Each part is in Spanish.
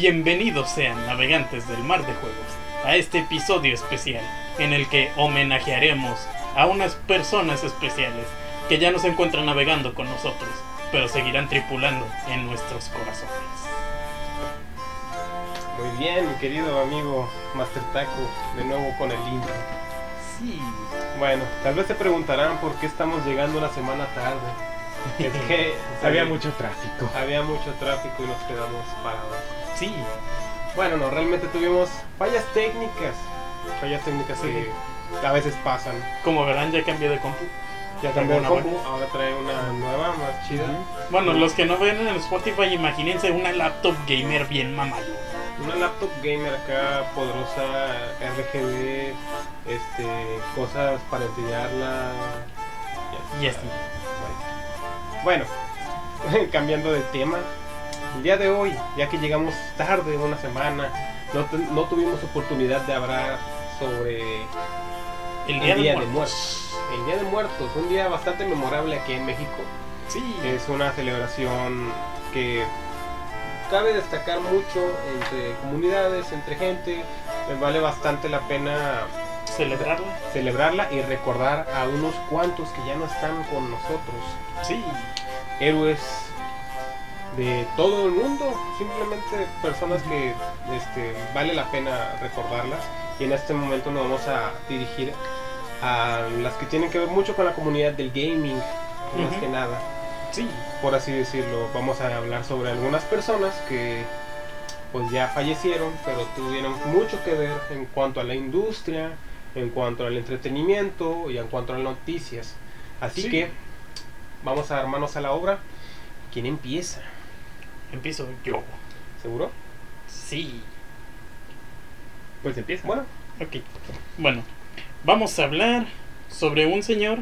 Bienvenidos sean navegantes del mar de juegos a este episodio especial en el que homenajearemos a unas personas especiales que ya no se encuentran navegando con nosotros, pero seguirán tripulando en nuestros corazones. Muy bien, mi querido amigo Master Taco, de nuevo con el intro. Sí, Bueno, tal vez te preguntarán por qué estamos llegando una semana tarde. Es que Había mucho tráfico. había mucho tráfico y nos quedamos parados. Sí, Bueno, no, realmente tuvimos fallas técnicas. Fallas técnicas que a veces pasan. como verán ya cambié de compu. Ya cambió Una compu, buena. ahora trae una nueva, más chida. Bueno, los que no ven en el Spotify, imagínense una laptop gamer bien mamalona. Una laptop gamer acá poderosa, RGB, este, cosas para enfriarla. Y así. Bueno, cambiando de tema, el día de hoy, ya que llegamos tarde una semana, no, no tuvimos oportunidad de hablar sobre El día, el Día de de Muertos. Muertos. El Día de Muertos, un día bastante memorable aquí en México. Sí, Es una celebración que cabe destacar mucho entre comunidades, entre gente. Vale bastante la pena celebrarla. celebrarla y recordar a unos cuantos que ya no están con nosotros. Sí, Héroes de todo el mundo, simplemente personas que este, vale la pena recordarlas. Y en este momento nos vamos a dirigir a las que tienen que ver mucho con la comunidad del gaming, más que nada sí, por así decirlo, vamos a hablar sobre algunas personas que pues ya fallecieron, pero tuvieron mucho que ver en cuanto a la industria, en cuanto al entretenimiento y en cuanto a las noticias. Así Sí. que vamos a dar manos a la obra. ¿Quién empieza? Empiezo yo. ¿Seguro? Sí, Pues empieza. Bueno, ok. Bueno, vamos a hablar sobre un señor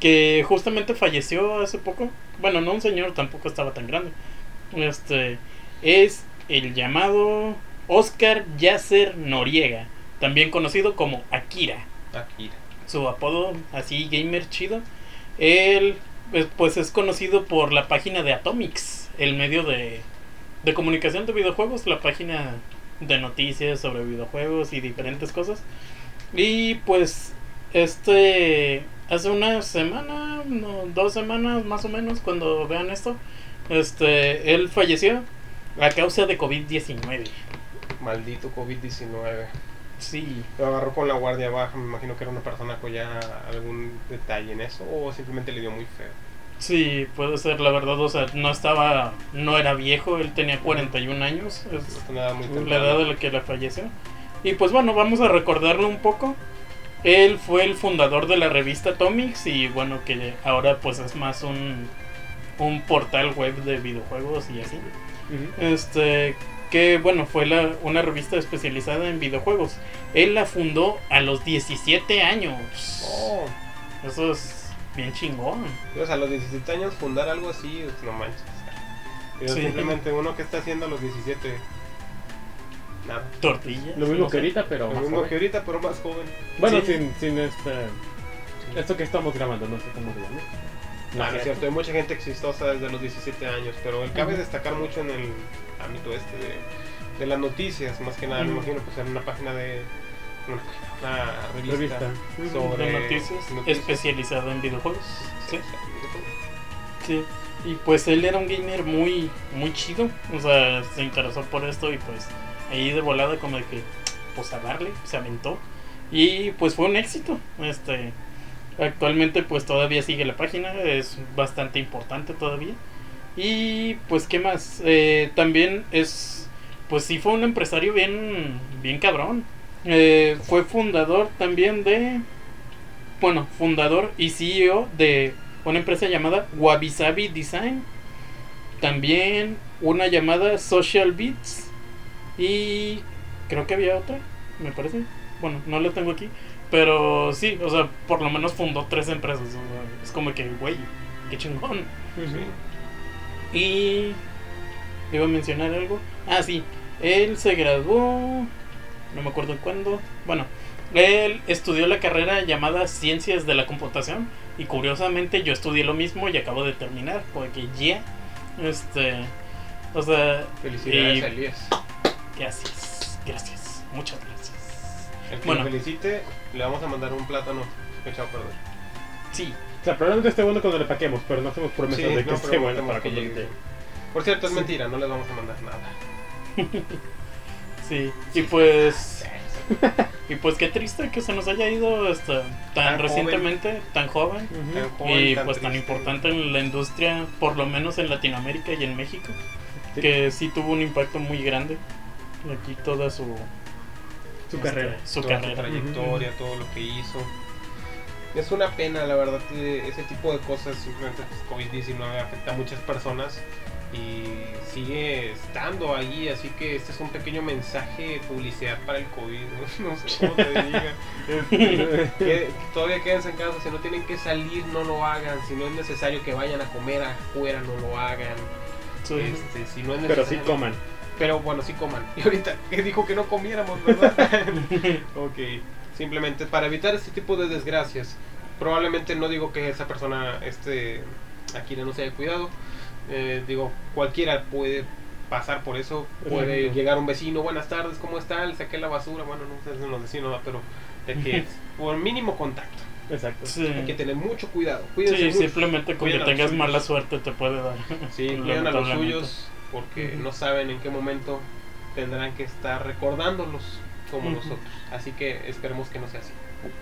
que justamente falleció hace poco. Bueno, no un señor, tampoco estaba tan grande. Este es el llamado Oscar Yasser Noriega, también conocido como Akira. Akira. su apodo así gamer chido. Él eh, pues es conocido por la página de Atomics, el medio de, de comunicación de videojuegos, la página de noticias sobre videojuegos y diferentes cosas. Y pues este hace una semana, no, dos semanas más o menos cuando vean esto, este él falleció a causa de COVID-19. Maldito COVID-19. Sí, Lo agarró con la guardia baja, me imagino que era una persona con ya algún detalle en eso, o simplemente le dio muy feo. Sí, puede ser, la verdad, o sea, no estaba, no era viejo, él tenía 41 años, es Nada muy la edad de la que le falleció. Y pues bueno, vamos a recordarlo un poco. Él fue el fundador de la revista Atomics y bueno, que ahora pues es más un, un portal web de videojuegos y así. Este, que bueno, fue la, una revista especializada en videojuegos. Él la fundó a los 17 años. Oh, Eso es bien chingón. Dios, a los 17 años fundar algo así, no manches. Sí. Simplemente uno que está haciendo a los 17. Nada. Tortillas. Lo mismo no que sé. ahorita, pero Lo más mismo joven. que ahorita, pero más joven. Bueno, Sí. sin, sin este. Esto que estamos grabando, no sé cómo se llama. No, es cierto, hay mucha gente exitosa desde los 17 años, pero él cabe destacar mucho en el ámbito este de, de las noticias, más que nada, me imagino, pues en una página de. Una, una revista, Revista. sobre de noticias, noticias. especializado en videojuegos. Sí. Sí. Sí. Y pues él era un gamer muy, muy chido. O sea, se interesó por esto y pues ahí de volada como de que, pues a darle, se aventó. Y pues fue un éxito. Este, actualmente pues todavía sigue la página, es bastante importante todavía. Y pues qué más, Eh, también es, pues sí fue un empresario bien, bien cabrón. Eh, fue fundador también de, bueno, fundador y CEO de una empresa llamada Wabi Sabi Design. También una llamada Social Beats. Y creo que había otra, me parece. Bueno, no la tengo aquí. Pero sí, o sea, por lo menos fundó tres empresas. o sea, es como que, güey, qué chingón. Y. Iba a mencionar algo. Ah, sí. Él se graduó. No me acuerdo cuándo. Bueno, él estudió la carrera llamada Ciencias de la Computación. Y curiosamente yo estudié lo mismo y acabo de terminar. Porque ya. Este. O sea. Felicidades Elías. Gracias, gracias, muchas gracias. El que Bueno. lo felicite, le vamos a mandar un plátano echado a perder. Sí, O sea, probablemente esté bueno cuando le paquemos, pero no hacemos promesas Sí, de que no esté bueno para que cuando llegue. llegue. Por cierto, es Sí. mentira, no les vamos a mandar nada. sí. Y pues. Y pues qué triste que se nos haya ido hasta tan, Tan recientemente, tan joven. Ujú. Tan joven, Y tan pues tan importante en la industria, por lo menos en Latinoamérica y en México. Sí. Que sí tuvo un impacto muy grande. Aquí toda su, Su este, carrera. Su Toda carrera. trayectoria, todo lo que hizo. Es una pena, la verdad, que ese tipo de cosas, simplemente pues, COVID-19 afecta a muchas personas y sigue estando ahí, así que este es un pequeño mensaje de publicidad para el COVID, no, No sé cómo te diga. Este, que todavía quédense en casa, si no tienen que salir, no lo hagan, si no es necesario que vayan a comer afuera, no lo hagan. Sí. Este, si no es Pero sí coman. pero bueno, sí coman. Y ahorita que dijo que no comiéramos, ¿verdad? ok. Simplemente para evitar este tipo de desgracias. Probablemente no digo que esa persona este, aquí no se haya cuidado. Eh, digo, cualquiera puede pasar por eso. Puede Exacto. llegar un vecino, buenas tardes, ¿cómo está? Le saqué la basura. Bueno, no sé si los vecinos, pero de que por mínimo contacto. Exacto. Sí. Hay que tener mucho cuidado. Cuídense Sí, mucho. simplemente con Cuiden tengas mala suerte te puede dar. Sí, cuidan a los suyos porque no saben en qué momento tendrán que estar recordándolos como nosotros. Así que esperemos que no sea así.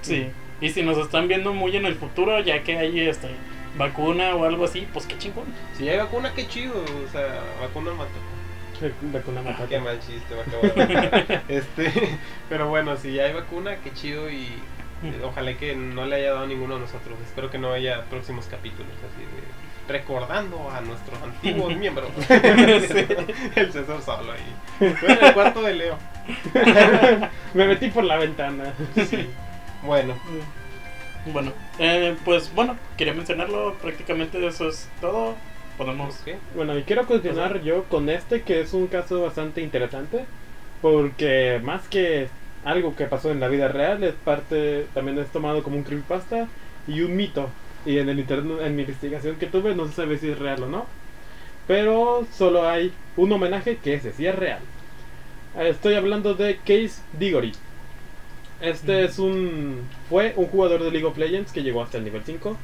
Sí. Y si nos están viendo muy en el futuro, ya que hay este vacuna o algo así, pues qué chingón. Si hay vacuna, qué chido. O sea, vacuna mata. Vacuna Ah, matata. qué mal chiste, va a acabar. este, pero bueno, si ya hay vacuna, qué chido y eh, ojalá que no le haya dado a ninguno de nosotros. Espero que no haya próximos capítulos así de recordando a nuestros antiguos miembros. El César solo ahí. En el cuarto de Leo. Me metí por la ventana. Sí. Bueno, Bueno, eh, pues bueno, quería mencionarlo, prácticamente eso es todo. Podemos... ok. Bueno, y quiero continuar yo con este, que es un caso bastante interesante, porque más que algo que pasó en la vida real, es parte, también es tomado como un creepypasta y un mito. Y en el internet, en mi investigación que tuve, no se sabe si es real o no. Pero solo hay un homenaje que ese sí es real. Estoy hablando de Case Digory. Este es un fue un jugador de League of Legends que llegó hasta el nivel 5.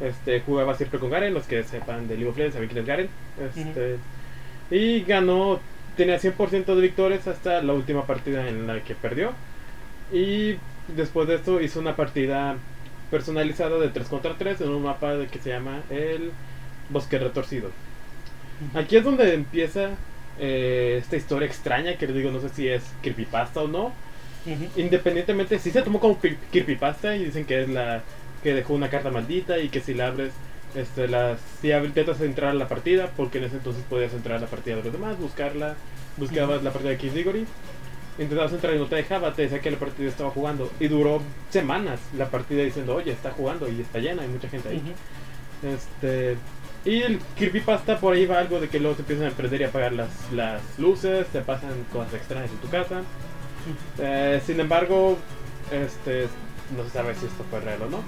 Este jugaba siempre con Garen, los que sepan de League of Legends saben quién es Garen. Este, Y ganó, tenía 100% de victorias hasta la última partida en la que perdió. Y después de esto hizo una partida personalizada de 3 contra 3 en un mapa de- que se llama el Bosque Retorcido. Aquí es donde empieza eh, esta historia extraña que les digo, no sé si es creepypasta o no. Independientemente, si se tomó como cre- creepypasta y dicen que es la que dejó una carta maldita y que si la abres, este, las, si intentas entrar a la partida, porque en ese entonces podías entrar a la partida de los demás, buscarla, buscabas la partida de Kiss intentabas entrar y no te dejaba, te decía que la partida estaba jugando y duró semanas la partida diciendo, oye, está jugando y está llena, hay mucha gente ahí. Este. Y el creepypasta por ahí va algo de que luego se empiezan a prender y apagar las, las luces, te pasan cosas extrañas en tu casa. Eh, sin embargo, este no se sabe si esto fue real o no.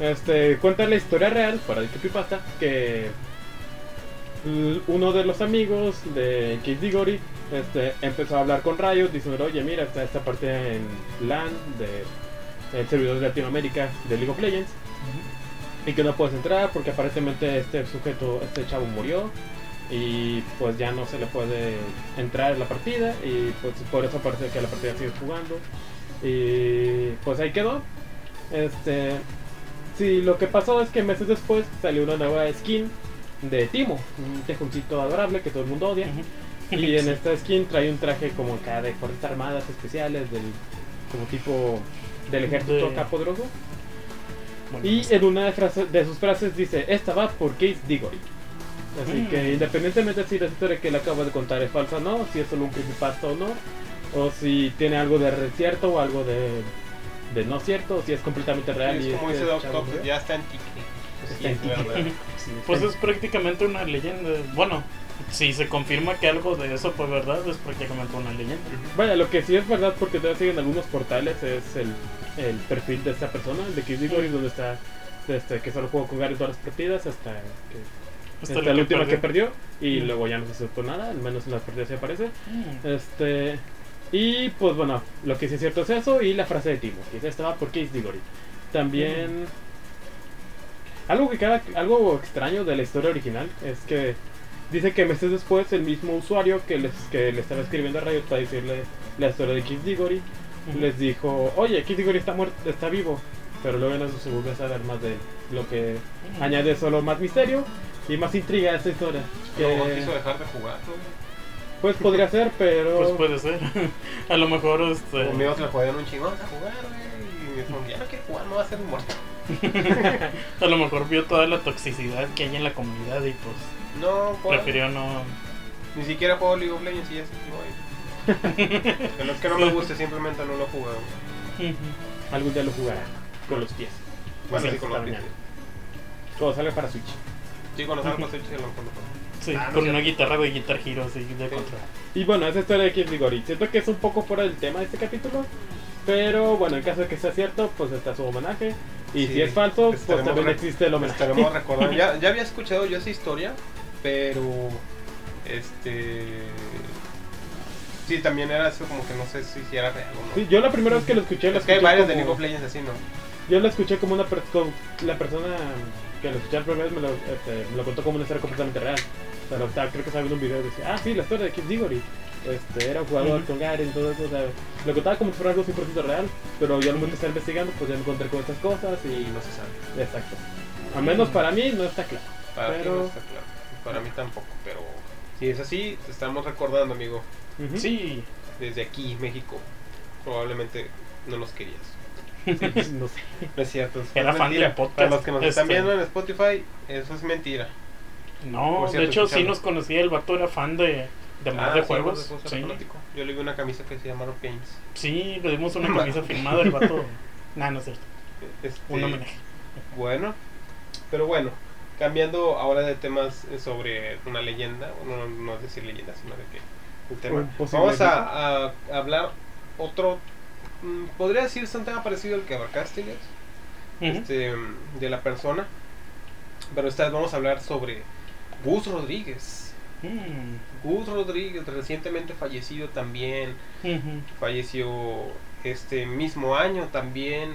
Este cuenta la historia real, para el creepypasta, que uno de los amigos de Kid Diggory este, empezó a hablar con Riot diciendo, oye mira, está esta parte en LAN de el servidor de Latinoamérica de League of Legends y que no puedes entrar porque aparentemente este sujeto, este chavo murió y pues ya no se le puede entrar en la partida y pues por eso parece que la partida sigue jugando y pues ahí quedó. Este, sí, lo que pasó es que meses después salió una nueva skin de Timo, un tejoncito adorable que todo el mundo odia. Ujú. Y en esta skin trae un traje como acá de fuerzas armadas especiales, del, como tipo del ejército De- acá poderoso. Bueno, Y en una de, frase- de sus frases dice, esta va por Case Diggory. Así Mm. que independientemente si la historia que le acabo de contar es falsa o no, si es solo un creepypasta o no, o si tiene algo de cierto o algo de, de no cierto, o si es completamente real. es y como dice Doc ya está en Sí, en es. Sí, pues es prácticamente una leyenda. Bueno, si se confirma que algo de eso fue verdad, es prácticamente una leyenda. Vaya, lo que sí es verdad porque todavía siguen algunos portales es el, el perfil de esta persona, el de Kiss Diggory, donde está este, que solo jugó con Gary todas las partidas hasta que Hasta hasta la última que perdió. perdió y Mm. luego ya no se supo nada, al menos en las partidas se aparece. Mm. Este Y pues bueno, lo que sí es cierto es eso y la frase de Timo, que esta va por Case Diggory. También algo que queda algo extraño de la historia original es que dice que meses después el mismo usuario que les que le estaba escribiendo a Riot para decirle la historia de Case Diggory les dijo, "Oye, Case Diggory está muerto, está vivo." Pero luego no se vuelve a saber más de él, lo que añade solo más misterio y más intriga a esta historia. Que, No quiso dejar de jugar. pues podría ser, pero Pues puede ser. a lo mejor este. Conmigo se le jodían un chingón a jugar, güey. Y me dijo, ya no quiero jugar, no va a ser muerto. A lo mejor vio toda la toxicidad que hay en la comunidad y pues No, pues, prefirió no. Ni siquiera juego League of Legends y ya se quedó ahí. Que no es que no me guste, simplemente no lo he jugado. Ujú. algún día lo jugará con los pies. Bueno, Sí, sí, con los pies. mañana. Cuando salga para Switch. Sí, con los arcos hechos y lo con los Sí, Ah, no con sé. una guitarra de Guitar Hero así de Sí. control. Y bueno, esa historia de Kid Ligori. Siento que es un poco fuera del tema de este capítulo. Pero bueno, en caso de que sea cierto, pues está su homenaje. Y Sí, si es falso, pues estaremos también existe el homenaje. Estaremos recordando. Ya, ya había escuchado yo esa historia, pero. Este. Sí, también era eso como que no sé si, si era real o no. Sí, yo la primera vez que lo escuché, lo es que hay escuché varios de League of Legends así, ¿no? Yo lo escuché como una persona, la persona que lo escuché la primera vez me lo, este, me lo contó como una historia completamente real. O sea, lo estaba- creo que estaba viendo un video y decía, ah, sí, la historia de Kid Diggory. Este, era un jugador Ujú. con Garen y todo eso. O sea, lo contaba como si fuera algo 100% real. Pero yo al momento de estar investigando, pues ya me encontré con estas cosas Y y... no se sabe. Exacto. Al menos para mí no está claro. Para ti Pero- no está claro. Para mí tampoco, pero. Si es así, te estamos recordando, amigo. Sí, Desde aquí, México. Probablemente no nos querías. no sé. No es cierto. es Era fan mentira. del podcast, Para los que nos están este. viendo en Spotify, eso es mentira. no, Por de cierto, hecho sí escuchando. nos conocía, el vato era fan de, de más Ah, de sí, juegos. de Sí. Yo le vi una camisa que se llama Rock Games. sí, le dimos una camisa firmada, el vato. Nah, no es cierto, Este, un homenaje. Bueno, pero bueno, cambiando ahora de temas eh, sobre una leyenda, no, no es decir leyenda, sino de que tema. Vamos a, a hablar otro, podría decirse un tema parecido al que abarcaste, este, de la persona, pero esta vez vamos a hablar sobre Gus Rodríguez. Mm, Gus Rodríguez, recientemente fallecido también, falleció este mismo año también.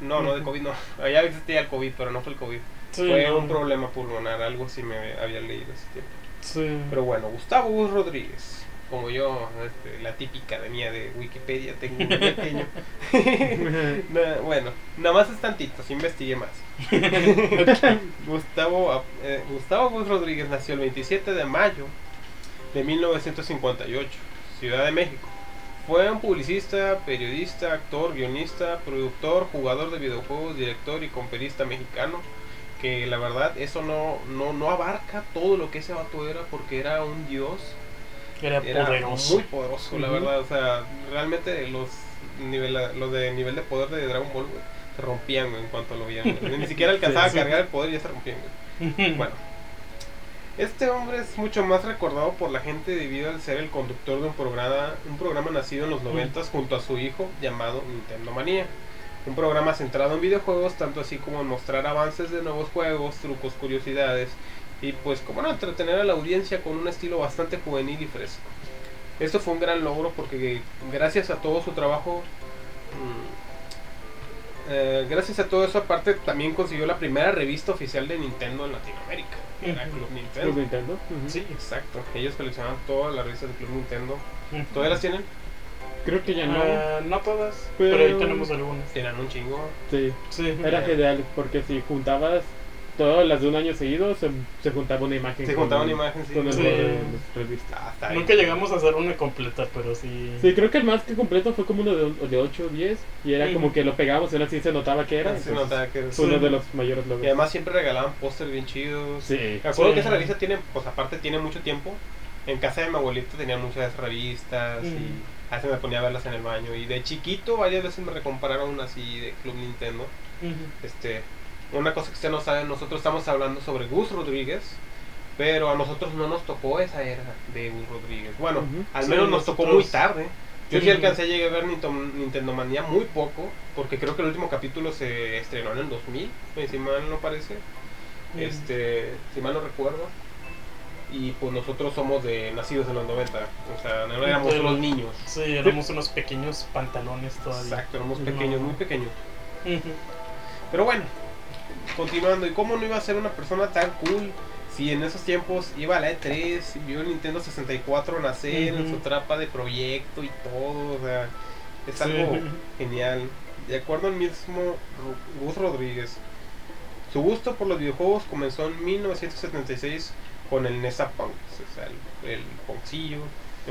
No, no de. COVID, no. Ya existía el COVID, pero no fue el COVID. Sí, fue no, un problema pulmonar, algo así me había leído ese tiempo. Sí. Pero bueno, Gustavo Gus Rodríguez, como yo, este, la típica de mía de Wikipedia, tengo un pequeño. Bueno, nada más es tantito, si investigué más. Gustavo, eh, Gustavo Gus Rodríguez nació el 27 de mayo de 1958, Ciudad de México. Fue un publicista, periodista, actor, guionista, productor, jugador de videojuegos, director y comperista mexicano. Que la verdad eso no, no, no abarca todo lo que ese vato era porque era un dios. Era, Era poderoso. muy poderoso, la verdad. O sea, realmente los, nivel, los de nivel de poder de Dragon Ball güey, se rompían güey, en cuanto lo veían. Ni siquiera alcanzaba Sí, sí. a cargar el poder y ya se rompían. güey. Bueno, este hombre es mucho más recordado por la gente debido al ser el conductor de un programa, un programa nacido en los 90 junto a su hijo llamado Nintendo Manía. Un programa centrado en videojuegos, tanto así como en mostrar avances de nuevos juegos, trucos, curiosidades y pues como no, entretener a la audiencia con un estilo bastante juvenil y fresco. Esto fue un gran logro porque gracias a todo su trabajo, mm, eh, gracias a todo eso aparte también consiguió la primera revista oficial de Nintendo en Latinoamérica. que Era. Club Club Nintendo. Nintendo. ujú. Sí, exacto. Ellos coleccionaban todas las revistas de Club Nintendo. ¿Todavía las tienen? Creo que ya no. Ah, no todas, pero... Pero- ahí tenemos algunas. Tienen un chingo. Sí. Sí. Era genial porque si juntabas todas las de un año seguido, se, se juntaba una imagen. Se con- juntaba una imagen, sí. Con el Sí. de revista. Ah. Nunca llegamos a hacer una completa, pero sí. Sí, creo que el más que completo fue como uno de, de 8 o 10 y era como que lo pegábamos y aún así se notaba que era. Ah, Se notaba que era- Fue uno de los mayores logros. Y además siempre regalaban pósters bien chidos. sí. Me acuerdo Sí. que esa revista tiene, pues aparte tiene mucho tiempo. En casa de mi abuelito tenía muchas revistas y a veces me ponía a verlas en el baño. Y de chiquito varias veces me recompararon así de Club Nintendo. Este, una cosa que usted no sabe, nosotros estamos hablando sobre Gus Rodríguez, pero a nosotros no nos tocó esa era de Gus Rodríguez. Bueno, Ujú. al Sí, menos nos tocó nosotros- muy tarde. Yo sí Sí. alcancé a llegar a ver Nintendo, Manía muy poco, porque creo que el último capítulo se estrenó en el 2000, eh, si mal no parece. Este, si mal no recuerdo. y pues nosotros somos de nacidos en los 90. O sea, no éramos los niños. Sí, éramos unos pequeños pantalones todavía. Exacto, éramos No. pequeños, muy pequeños. Pero bueno, continuando, ¿y cómo no iba a ser una persona tan cool si en esos tiempos iba a la E3, vio el Nintendo 64 nacer en su trapa de proyecto y todo? O sea, es Sí. algo genial. De acuerdo al mismo Gus Rodríguez, su gusto por los videojuegos comenzó en 1976 con el NESA Punk, o sea, el, el punkcillo.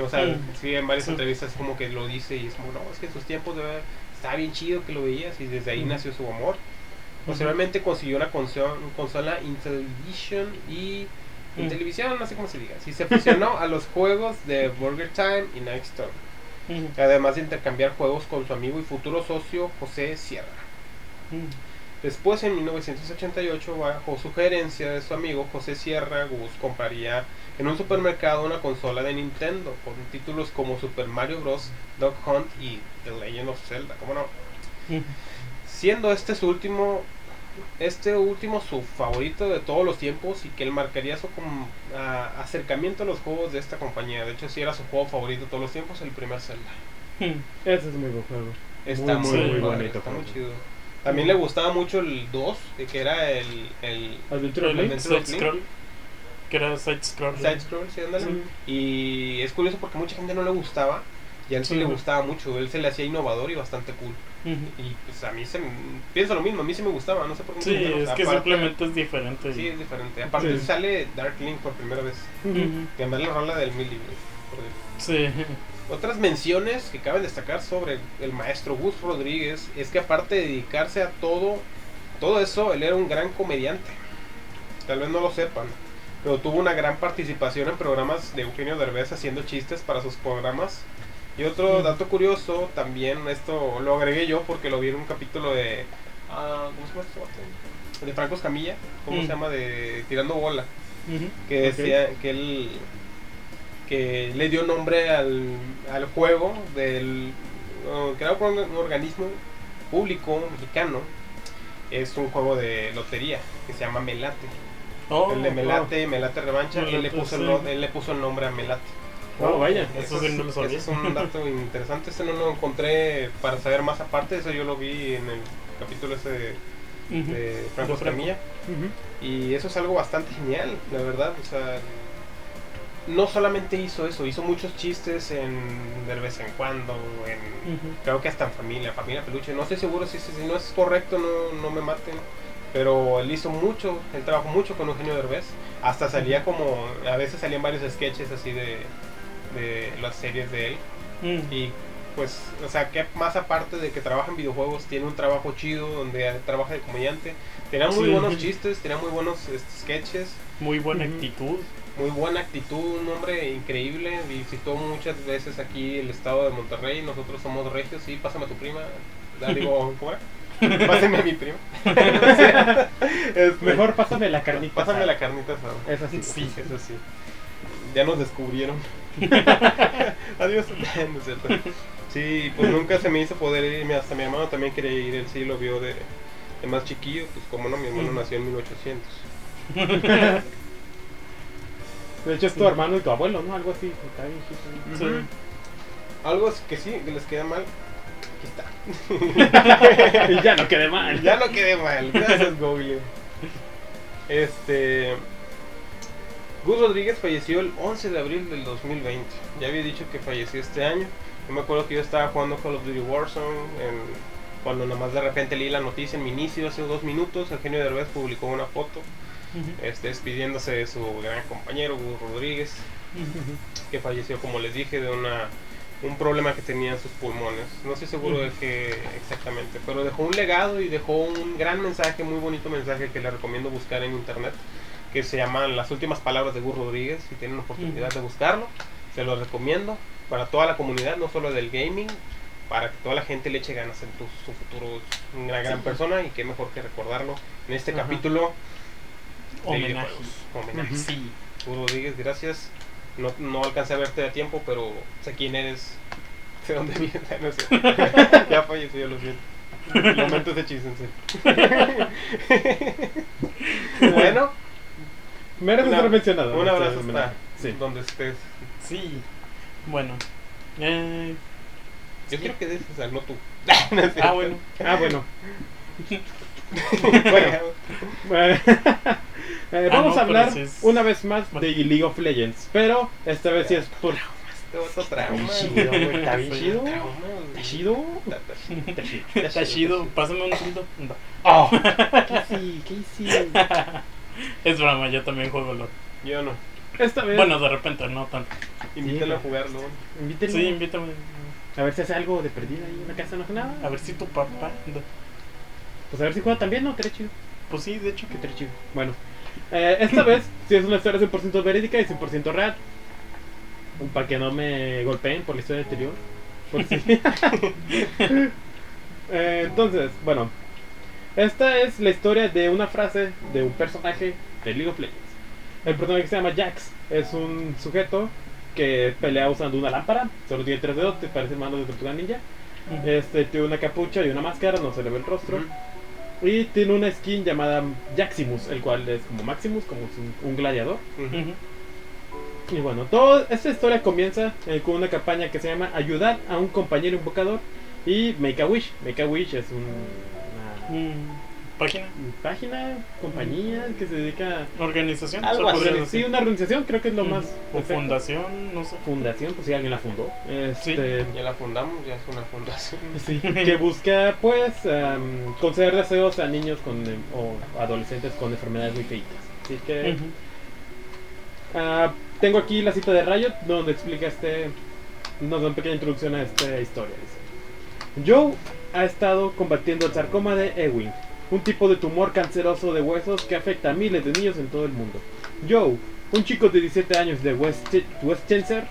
O sea, sí, en varias Sí. entrevistas como que lo dice y es como, no, es que en sus tiempos de verdad, estaba bien chido que lo veías y desde ahí nació su amor. Posteriormente consiguió una consola, consola Intellivision y Mm. Intellivision, no sé cómo se diga. Sí, se fusionó a los juegos de Burger Time y Night Storm. Ujú. Además de intercambiar juegos con su amigo y futuro socio José Sierra. Ujú. Después, en 1988, bajo sugerencia de su amigo José Sierra, Gus compraría en un supermercado una consola de Nintendo con títulos como Super Mario Bros., Dog Hunt y The Legend of Zelda. ¿Cómo no? Siendo este su último, este último su favorito de todos los tiempos y que él marcaría su como, ah, acercamiento a los juegos de esta compañía. De hecho, si era su juego favorito de todos los tiempos, el primer Zelda. Ujú. Ese es muy buen juego. Está Muy, muy, muy padre, bonito Está muy juego. chido. También le gustaba mucho el 2, de que era el, el Adventure El. Adventure Link. scroll. Que era side scroll. side scroll, sí, ándale. Sí. Y es curioso porque mucha gente no le gustaba y a él sí le gustaba mucho. Él se le hacía innovador y bastante cool. Y pues a mí se me- pienso lo mismo, a mí sí me gustaba, no sé por qué. Sí, no- es que aparte- simplemente es diferente. Sí, es diferente. Aparte Sí. sale Dark Link por primera vez. Ujú. Ujú. Cambiar la rola del Millie. Sí. Otras menciones que caben destacar sobre el maestro Gus Rodríguez es que aparte de dedicarse a todo, todo eso, él era un gran comediante. Tal vez no lo sepan, pero tuvo una gran participación en programas de Eugenio Derbez haciendo chistes para sus programas. Y otro Mm. dato curioso, también esto lo agregué yo porque lo vi en un capítulo de... ah, ¿Cómo se llama vato? De Franco Escamilla, ¿cómo Mm. se llama? De Tirando Bola que decía que él que le dio nombre al, al juego del uh, creado por un organismo público mexicano es un juego de lotería que se llama Melate Oh, el de Melate Melate revancha él le puso el, sí. él le puso el nombre a Melate Oh, vaya. Eso sí no lo sabía. ese es un dato interesante este no lo encontré para saber más aparte eso yo lo vi en el capítulo ese de, de Franco De Franco. Escamilla Ujú. y eso es algo bastante genial, la verdad. O sea, no solamente hizo eso, hizo muchos chistes en de vez en cuando, en, Ujú. creo que hasta en familia, familia peluche. No estoy seguro si, si no es correcto, no, no me maten. Pero él hizo mucho, él trabajó mucho con Eugenio Derbez. Hasta salía como, a veces salían varios sketches así de, de las series de él. Ujú. Y pues, o sea, que más aparte de que trabaja en videojuegos, tiene un trabajo chido donde trabaja de comediante. Tenía muy Sí. buenos chistes, tenía muy buenos este, sketches, Muy buena actitud. muy buena actitud, un hombre increíble. Visitó muchas veces aquí el estado de Monterrey. Nosotros somos regios, sí, pásame a tu prima. Ah, digo, ¿cómo era? Pásame a mi prima. Este, Mejor pásame la carnita. Pásame asada. la carnita asada. Es así. Sí, eso sí. Ya nos descubrieron. Adiós. No es cierto. Sí, pues nunca se me hizo poder irme. Hasta mi hermano también quería ir. Él sí lo vio de, de más chiquillo. Pues como no, mi hermano nació en 1800. De hecho, es tu hermano y tu abuelo, ¿no? Algo así. Está bien. Sí. Algo es que sí, que les queda mal. Aquí está. y ya no quedé mal. ya no quedé mal. Gracias, Google. Este. Gus Rodríguez falleció el 11 de abril del 2020. Ya había dicho que falleció este año. Yo me acuerdo que yo estaba jugando Call of Duty Warzone. en- cuando nomás de repente leí la noticia en mi inicio hace dos minutos, Eugenio Derbez publicó una foto este, despidiéndose de su gran compañero Gus Rodríguez, que falleció, como les dije, de una, un problema que tenía en sus pulmones. No estoy seguro de qué exactamente, pero dejó un legado y dejó un gran mensaje, muy bonito mensaje que le recomiendo buscar en internet, que se llama Las últimas palabras de Gus Rodríguez. Si tienen oportunidad de buscarlo, se lo recomiendo para toda la comunidad, no solo del gaming, para que toda la gente le eche ganas en tu, su futuro. Es una gran Sí. persona y qué mejor que recordarlo en este Ajá. capítulo de Homenaje. Homenaje. Sí, Gus Rodríguez, gracias. No, no alcancé a verte a tiempo, pero sé quién eres, sé dónde vienes. No sé. ya falleció, lo siento. Lamento ese chiste, en serio. bueno, Merece ser mencionado. Un abrazo homenaje. hasta Sí. donde estés. Sí. Bueno. Eh, Yo quiero que des esa, no tú. ah, bueno. Ah, bueno. bueno. Eh, eh, Ah, vamos no, a hablar sí es- una vez más de League of Legends, pero esta vez sí es por... Te vas a trauma. chido, güey, está bien Sí. chido. ¿Está chido? Está chido. Pásame un. No. Oh, ¿Qué sí? ¿Qué sí? Es broma, yo también juego LOL. Yo no. Esta vez... Bueno, de repente, no tanto. Invítalo a Sí. jugarlo. invítenlo. Sí, invítame. A ver si hace algo de perdida ahí en la casa, no hace nada. A ver si tu papá. Pues a ver si juega también, ¿no? Estaría chido. Pues sí, de hecho. Que estaría chido. Bueno, eh, esta vez sí es una historia 100% verídica y 100% real. Para que no me golpeen por la historia anterior. Por si- Eh, entonces, bueno. Esta es la historia de una frase de un personaje de League of Legends. El personaje se llama Jax. Es un sujeto que pelea usando una lámpara. Solo tiene tres dedos, te parece mano de tortuga ninja. Este tiene una capucha y una máscara, no se le ve el rostro. Y tiene una skin llamada Jaximus, el cual es como Maximus, como un, un gladiador. Y bueno, toda esta historia comienza eh, con una campaña que se llama Ayudar a un compañero invocador y Make a Wish. Make a Wish es un- Página. página, compañía que se dedica Organización. Algo así, a... Sí, una organización, creo que es lo Ujú. más... O fundación, no sé. Fundación, pues si alguien la fundó. Este, Ya la fundamos, ya es una fundación. Sí, que busca pues em, conceder deseos a niños con em, o adolescentes con enfermedades muy feitas. Así que ah, tengo aquí la cita de Riot donde explica este nos da una pequeña introducción a esta historia. Dice, Joe ha estado combatiendo el sarcoma de Ewing, un tipo de tumor canceroso de huesos que afecta a miles de niños en todo el mundo. Joe, un chico de 17 años de West Westchester,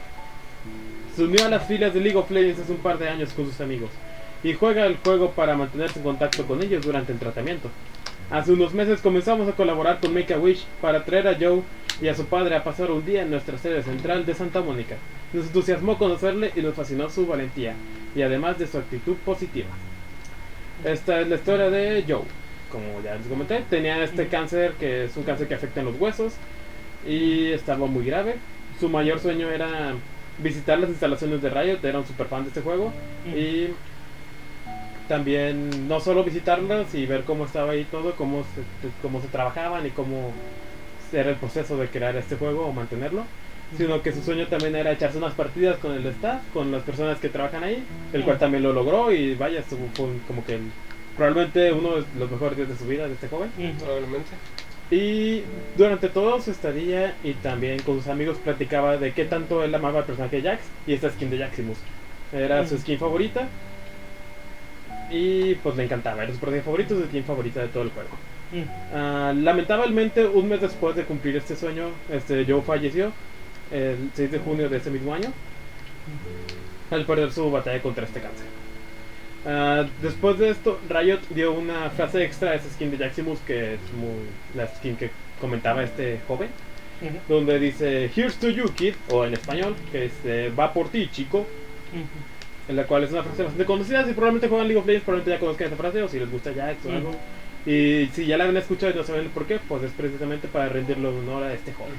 se unió a las filas de League of Legends hace un par de años con sus amigos y juega el juego para mantenerse en contacto con ellos durante el tratamiento. Hace unos meses comenzamos a colaborar con Make a Wish para traer a Joe y a su padre a pasar un día en nuestra sede central de Santa Mónica. Nos entusiasmó conocerle y nos fascinó su valentía y además de su actitud positiva. Esta es la historia de Joe. Como ya les comenté, tenía este cáncer que es un cáncer que afecta en los huesos y estaba muy grave. Su mayor sueño era visitar las instalaciones de Riot, era un super fan de este juego y también no solo visitarlas y ver cómo estaba ahí todo, cómo se, cómo se trabajaban y cómo era el proceso de crear este juego o mantenerlo, sino que su sueño también era echarse unas partidas con el staff, con las personas que trabajan ahí, el cual también lo logró y vaya, estuvo- fue como que probablemente uno de los mejores días de su vida de este joven. Ujú. Probablemente. Y durante todo su estadía y también con sus amigos platicaba de qué tanto él amaba al personaje de Jax y esta skin de Jaximus. Era su Mm. skin favorita y pues le encantaba, era su personaje favorito, su skin favorita de todo el juego. Ah, lamentablemente, un mes después de cumplir este sueño, este Joe falleció el 6 de junio de ese mismo año al perder su batalla contra este cáncer. Ah, después de esto, Riot dio una frase extra a esa skin de Jaximus, que es muy, la skin que comentaba este joven, Ujú. donde dice Here's to you, kid, o en español, que es eh, Va por ti, chico, Ujú. en la cual es una frase bastante conocida. Si probablemente juegan League of Legends, probablemente ya conozcan esta frase, o si les gusta Jax o Ujú. algo. Y si ya la habían escuchado y no saben por qué, pues es precisamente para rendirle honor a este joven.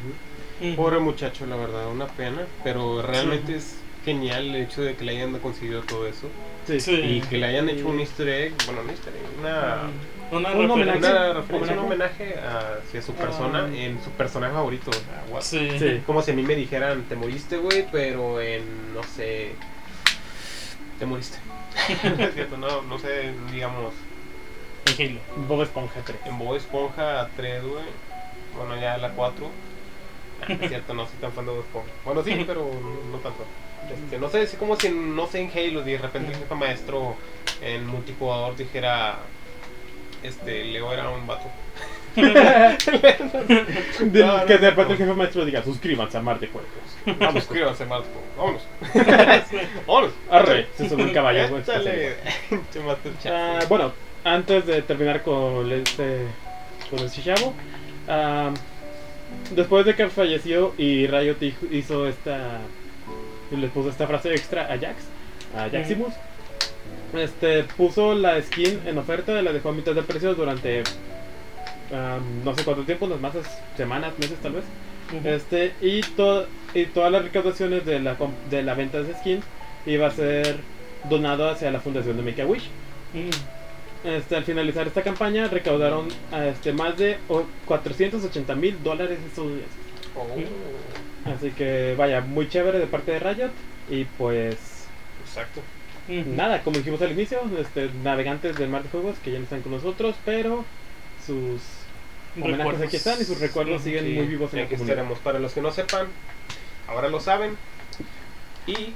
Pobre muchacho, la verdad, una pena. Pero realmente es genial el hecho de que le hayan conseguido todo eso. Sí. Sí. Y que le hayan hecho un easter egg, bueno, un easter egg, una, Una Un homenaje. referencia. una referencia, un Homenaje. homenaje hacia su persona Ah. en su personaje favorito. what? Sí. Sí. Como si a mí me dijeran, te moriste, güey, pero en, no sé, te moriste. es cierto, no, no sé, digamos, En Halo. Bob Esponja 3. en Bob Esponja 3, güey. Bueno, ya la 4. Es cierto, no soy tan fan de Bob Esponja. Bueno, sí, pero no, no tanto. Este, no sé, es como si, no sé, en Halo, de repente el jefe maestro en multijugador dijera, este, Leo era un vato. Del- No, no, que de no. repente el jefe maestro diga, suscríbanse a Mar de Juegos. Vamos, suscríbanse, Marco. Vámonos. Vámonos. Arre, se sube un caballo. güey, Échale. Che, mato, Ah, bueno, antes de terminar con este con este chavo, ah, después de que falleció y Riot hi- hizo esta y le puso esta frase extra a Jax, a Jaximus, este puso la skin en oferta, la dejó a mitad de precio durante am, no sé cuánto tiempo, unas más semanas, meses tal vez. Este, y, to- y todas las recaudaciones de la, de la venta de skins iba a ser donado hacia la fundación de Make a Wish. Mm. Este, al finalizar esta campaña recaudaron este, más de o- 480 mil dólares estadounidenses. Oh, Así que vaya, muy chévere de parte de Riot. Y pues exacto. Nada, como dijimos al inicio, este, navegantes del mar de juegos que ya no están con nosotros, pero sus homenajes Recuerdos. aquí están y sus recuerdos siguen Sí, muy vivos en la comunidad. estaremos. Para los que no sepan, ahora lo saben. Y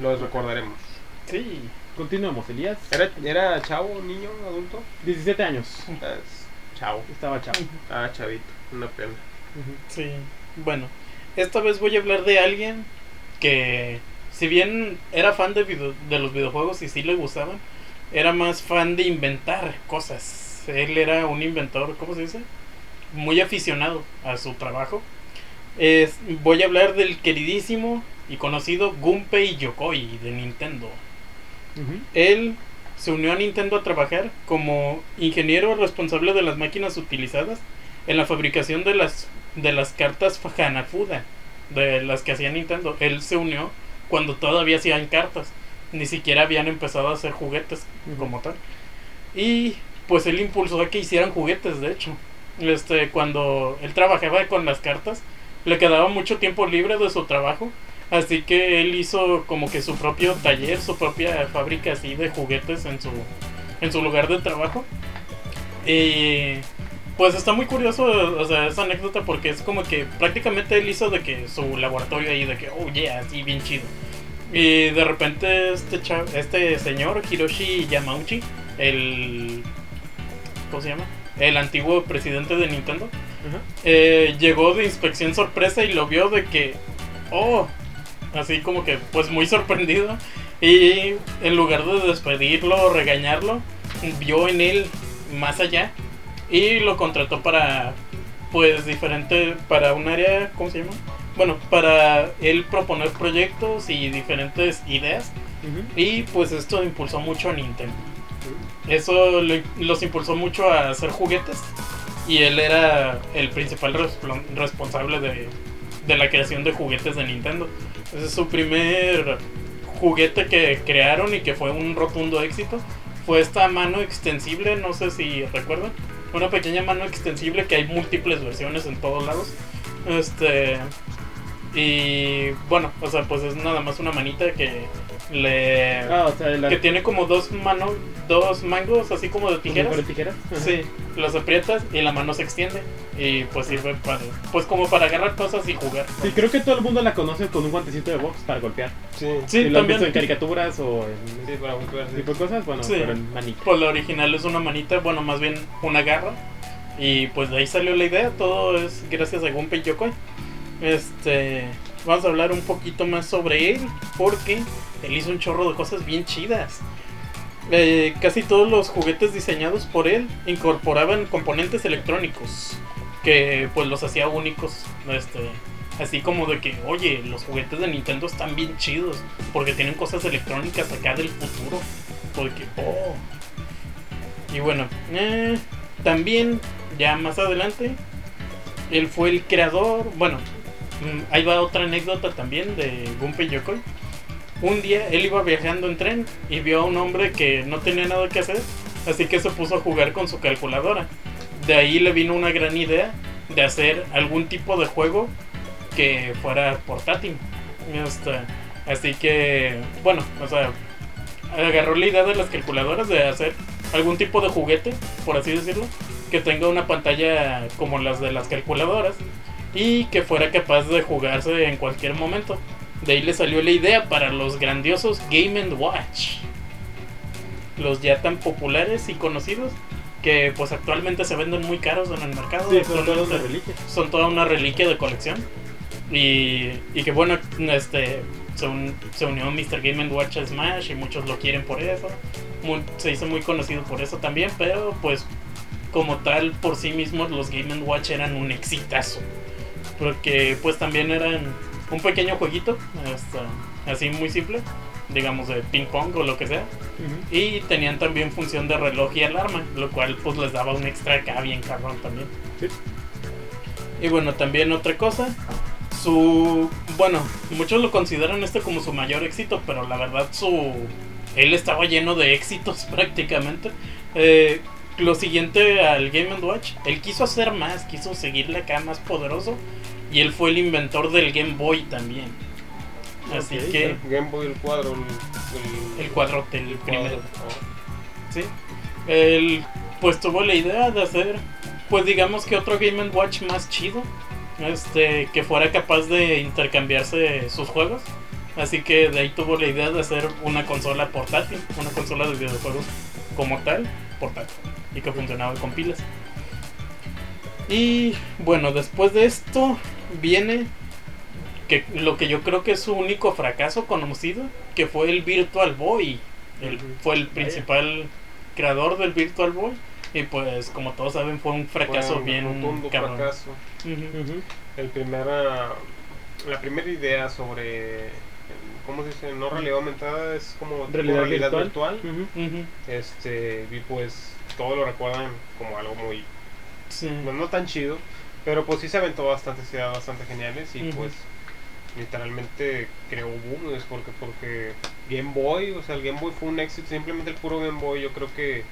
los recordaremos. Sí. Continuamos, Elías. ¿Era, era chavo, niño, adulto? 17 años. Es chavo. Estaba chavo. Ah, chavito. Una pena. Sí, bueno, esta vez voy a hablar de alguien que, si bien era fan de, video- de los videojuegos y sí le gustaban, era más fan de inventar cosas. Él era un inventor, ¿cómo se dice? Muy aficionado a su trabajo. Es, voy a hablar del queridísimo y conocido Gunpei Yokoi de Nintendo. Él se unió a Nintendo a trabajar como ingeniero responsable de las máquinas utilizadas en la fabricación de las de las cartas Hanafuda, de las que hacía Nintendo. Él se unió cuando todavía hacían cartas, ni siquiera habían empezado a hacer juguetes como tal. Y pues él impulsó a que hicieran juguetes, de hecho. Este, cuando él trabajaba con las cartas, le quedaba mucho tiempo libre de su trabajo, así que él hizo como que su propio taller, su propia fábrica así de juguetes en su en su lugar de trabajo. Y pues está muy curioso, o sea, esa anécdota porque es como que prácticamente él hizo de que su laboratorio ahí de que, oh yeah, así bien chido. Y de repente este cha- este señor Hiroshi Yamauchi, el ¿cómo se llama? El antiguo presidente de Nintendo, eh, llegó de inspección sorpresa y lo vio de que, oh, así como que pues muy sorprendido. Y en lugar de despedirlo o regañarlo, vio en él más allá y lo contrató para, pues diferente, para un área, ¿cómo se llama? Bueno, para él proponer proyectos y diferentes ideas. Y pues esto impulsó mucho a Nintendo. Eso los impulsó mucho a hacer juguetes. Y él era el principal respon- responsable de, de la creación de juguetes de Nintendo. Ese es su primer juguete que crearon y que fue un rotundo éxito. Fue esta mano extensible, no sé si recuerdan. Una pequeña mano extensible que hay múltiples versiones en todos lados. Este. Y bueno, o sea, pues es nada más una manita que le. Ah, o sea, la, que tiene como dos manos, dos mangos así como de tijeras. ¿Con tijeras? Sí, los aprietas y la mano se extiende. Y pues sirve para. Pues como para agarrar cosas y jugar. Sí, creo que todo el mundo la conoce con un guantecito de box para golpear. Sí. Sí, si lo han también. visto en caricaturas o en Sí, para volver ese tipo de cosas, bueno, Sí. pero en manita. Pues la original es una manita, bueno, más bien una garra. Y pues de ahí salió la idea. Todo es gracias a Gunpei Yokoi. Este. Vamos a hablar un poquito más sobre él. Porque él hizo un chorro de cosas bien chidas. Eh, casi todos los juguetes diseñados por él incorporaban componentes electrónicos. Que pues los hacía únicos. Este. Así como de que, oye, los juguetes de Nintendo están bien chidos. Porque tienen cosas electrónicas acá del futuro. Porque, oh. Y bueno, eh, también ya más adelante, él fue el creador. Bueno, ahí va otra anécdota también de Gunpei Yokoi. Un día él iba viajando en tren y vio a un hombre que no tenía nada que hacer, así que se puso a jugar con su calculadora. De ahí le vino una gran idea de hacer algún tipo de juego que fuera portátil. Este, así que, bueno, o sea, agarró la idea de las calculadoras de hacer algún tipo de juguete, por así decirlo, que tenga una pantalla como las de las calculadoras y que fuera capaz de jugarse en cualquier momento. De ahí le salió la idea para los grandiosos Game Watch. Los ya tan populares y conocidos que pues actualmente se venden muy caros en el mercado. Sí, son todas Actualmente las reliquias. son toda una reliquia de colección. Y, y que bueno, este se, un- se unió Mr. Game Watch a Smash y muchos lo quieren por eso. Muy- se hizo muy conocido por eso también, pero pues como tal por sí mismos los Game Watch eran un exitazo. Porque pues también eran un pequeño jueguito, hasta- así muy simple, digamos, de ping pong o lo que sea. Y tenían también función de reloj y alarma, lo cual pues les daba un extra acá bien cabrón también. Sí. Y bueno, también otra cosa, su... Bueno, muchos lo consideran este como su mayor éxito, pero la verdad su... Él estaba lleno de éxitos prácticamente. Eh, lo siguiente al Game Watch, él quiso hacer más, quiso seguirle acá más poderoso. Y él fue el inventor del Game Boy también. Así que Game Boy, el cuadro, el, el, el cuadrote, el cuadro. primero. Oh. Sí. Él pues tuvo la idea de hacer, pues digamos que otro Game Watch más chido. Este, que fuera capaz de intercambiarse sus juegos. Así que de ahí tuvo la idea de hacer una consola portátil, una consola de videojuegos como tal, portátil, y que funcionaba con pilas. Y bueno, después de esto viene que lo que yo creo que es su único fracaso conocido, que fue el Virtual Boy. Él fue el Vaya. principal creador del Virtual Boy. Y pues, como todos saben, fue un fracaso Fue un bien cabrón. fracaso. Ujú. El primera, la primera idea sobre, ¿cómo se dice? No realidad aumentada, es como Realidad, virtual. Este, y pues todos lo recuerdan como algo muy, Sí. pues, no tan chido, pero pues sí se aventó bastantes ideas bastante geniales y pues literalmente creó boom, es porque, porque Game Boy, o sea, el Game Boy fue un éxito, simplemente el puro Game Boy, yo creo que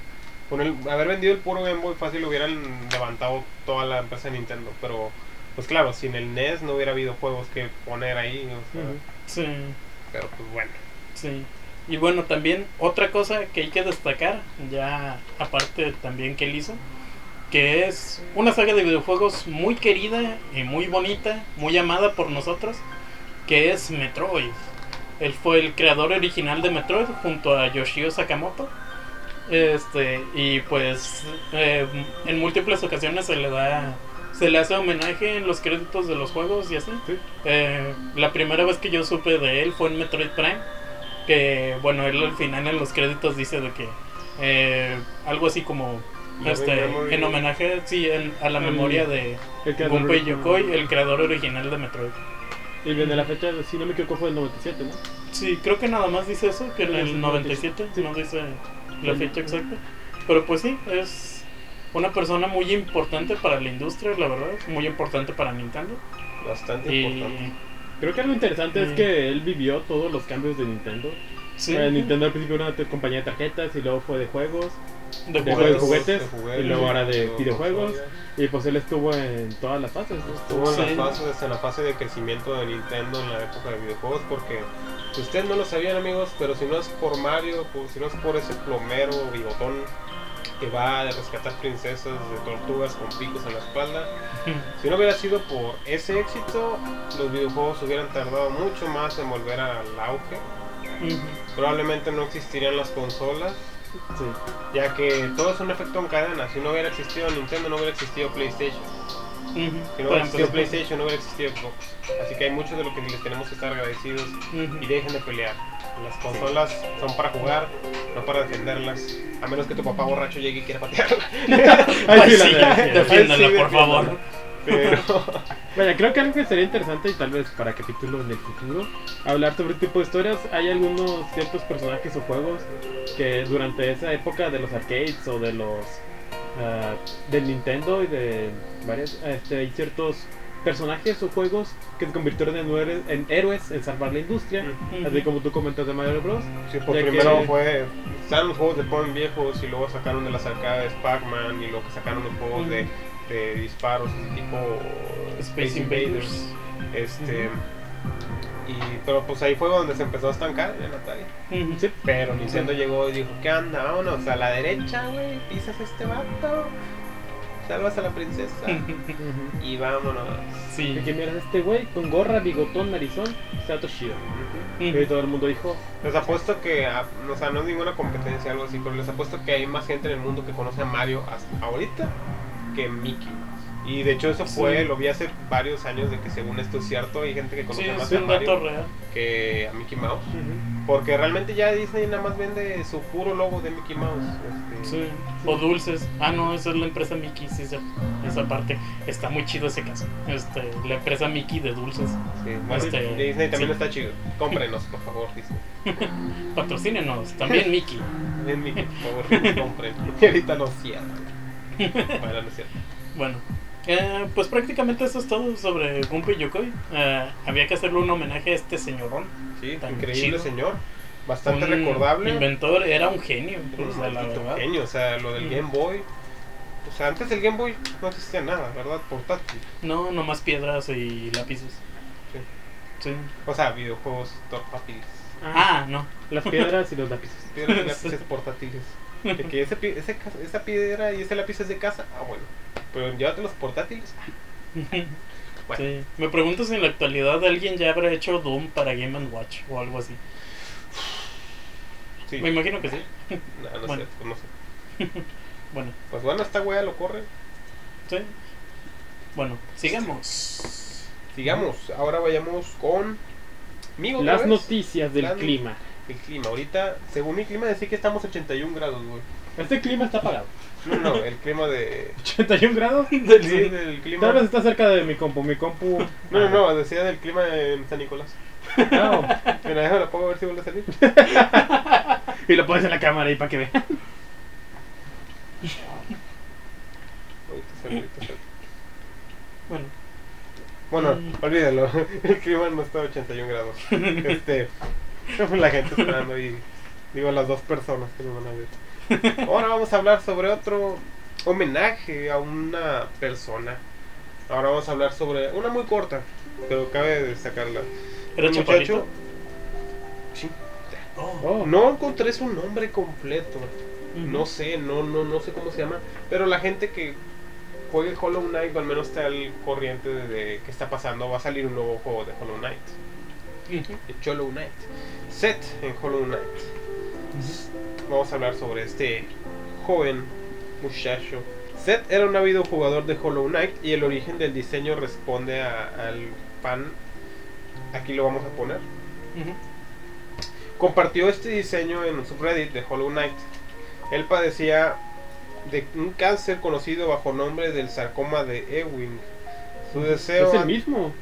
con el haber vendido el puro Game Boy fácil hubieran levantado toda la empresa de Nintendo, pero pues claro, sin el NES no hubiera habido juegos que poner ahí, o sea. Sí. pero pues bueno. Sí. Y bueno, también otra cosa que hay que destacar, ya aparte también que él hizo, que es una saga de videojuegos muy querida y muy bonita, muy amada por nosotros, que es Metroid. Él fue el creador original de Metroid junto a Yoshio Sakamoto. Este, y pues eh, en múltiples ocasiones se le da se le hace homenaje en los créditos de los juegos y así. Sí. Eh, la primera vez que yo supe de él fue en Metroid Prime. Que bueno, él al final en los créditos dice de que eh, algo así como este, en homenaje sí, en- a la Mm. memoria de El Gunpei. Yokoi, el creador original de Metroid. Y viene la fecha, si no me equivoco, fue el 97, ¿no? Sí, creo que nada más dice eso, que en el sí, 97, sí. no dice la fecha exacta. Pero pues sí, es una persona muy importante para la industria, la verdad, muy importante para Nintendo. Bastante Y importante. Creo que algo interesante es Mm. que él vivió todos los cambios de Nintendo. sí, Eh, Nintendo al principio era una compañía de tarjetas y luego fue de juegos. de de juegos. juguetes, y luego ahora de videojuegos. Y pues él estuvo en todas las fases. ¿no? Estuvo en, Sí. la fase, desde la fase de crecimiento de Nintendo en la época de videojuegos porque ustedes no lo sabían amigos, pero si no es por Mario, pues, si no es por ese plomero bigotón que va a rescatar princesas de tortugas con picos en la espalda, si no hubiera sido por ese éxito, los videojuegos hubieran tardado mucho más en volver al auge. Probablemente no existirían las consolas, Sí. ya que todo es un efecto en cadena. Si no hubiera existido Nintendo, no hubiera existido PlayStation. Ujú. Si no hubiera existido. PlayStation, no hubiera existido Xbox. Así que hay mucho de lo que les tenemos que estar agradecidos y dejen de pelear. Las consolas son para jugar, no para defenderlas. A menos que tu papá borracho llegue y quiera patearla. Ay, sí, la sí, por favor. Pero Bueno, creo que algo que sería interesante y tal vez para capítulo en el futuro, hablar sobre tipo de historias. Hay algunos ciertos personajes o juegos que durante esa época de los arcades o de los ah, del Nintendo y de varias, este, hay ciertos personajes o juegos que se convirtieron en, héroes- en héroes en salvar la industria, así como tú comentas de Mario Bros. sí, pues primero que- fue. Estaban los juegos de Pokémon viejos y luego sacaron de las arcades Pac-Man y luego que sacaron los juegos de, de disparos tipo Space Invaders. Este. Y, pero pues ahí fue donde se empezó a estancar en Atari. Sí. Pero Nintendo llegó y dijo, ¿qué onda? Vámonos a la derecha, güey, pisas a este vato, salvas a la princesa y vámonos. Sí. Y que miras este güey con gorra, bigotón, narizón, Sato Shida. Ujú. Y todo el mundo dijo, Les apuesto que, a- o sea, no es ninguna competencia algo así, pero les apuesto que hay más gente en el mundo que conoce a Mario hasta ahorita que Mickey. Y de hecho eso fue, Sí. lo vi hace varios años de que según esto es cierto, hay gente que Sí, conoce más a Mario real. que a Mickey Mouse. Porque realmente ya Disney nada más vende su puro logo de Mickey Mouse. este, Sí. O dulces. Ah, no, esa es la empresa Mickey, sí, esa, esa parte. Está muy chido ese caso. Este, la empresa Mickey de dulces. sí, bueno, Este, Disney también está chido. Cómprenos, por favor, Disney. Patrocínenos, también Mickey. También Mickey, por favor, compren. Ahorita cierran. Bueno, no es cierto. Bueno, eh, pues prácticamente eso es todo sobre Gunpei Yokoi. Eh, había que hacerle un homenaje a este señorón. Sí, Tan increíble chido. señor. Bastante Un recordable. Inventor, era un genio. Un la verdad. genio, o sea, lo del Mm. Game Boy. O sea, antes del Game Boy no existía nada, ¿verdad? Portátil. No, nomás piedras y lápices. Sí. Sí. O sea, videojuegos portátiles. Ah, no. Las piedras y los lápices. Piedras y lápices portátiles. De que ese, pi- ese esa piedra y ese lápiz es de casa, ah, bueno. Pero llévate los portátiles. Bueno. Sí. Me pregunto si en la actualidad alguien ya habrá hecho Doom para Game Watch o algo así. Sí. Me imagino que sí. No, no Bueno. sé, pues no sé. Bueno, Pues bueno, esta wea lo corre. sí. Bueno, sigamos. Sigamos, ahora vayamos con. Migo, Las vez. noticias del Las- clima. El clima, ahorita, según mi clima, decía que estamos a 81 grados, güey. Este clima está apagado. No, no, el clima de. 81 grados. Sí, del clima. Tal vez está cerca de mi compu. Mi compu. No, no, no, decía del clima en San Nicolás. No. Mira, déjame pongo a ver si vuelve a salir. Y lo pones en la cámara ahí para que vean. Bueno, Bueno, Mm. olvídalo. El clima no está a 81 grados. Este. La gente esperando y. Digo, las dos personas que nos van a ver. Ahora vamos a hablar sobre otro homenaje a una persona. Ahora vamos a hablar sobre una muy corta, pero cabe destacarla. ¿era Un chaparrito? Sí. Oh. Oh. No encontré su nombre completo. No sé, no, no, no sé cómo se llama. Pero la gente que juegue Hollow Knight, o al menos está al corriente de, de qué está pasando. Va a salir un nuevo juego de Hollow Knight. De Knight. Set en Hollow Knight. Vamos a hablar sobre este joven muchacho. Seth era un ávido jugador de Hollow Knight y el origen del diseño responde a- al fan. Aquí lo vamos a poner. Compartió este diseño en un subreddit de Hollow Knight. Él padecía de un cáncer conocido bajo nombre del sarcoma de Ewing. Su deseo. Es el mismo.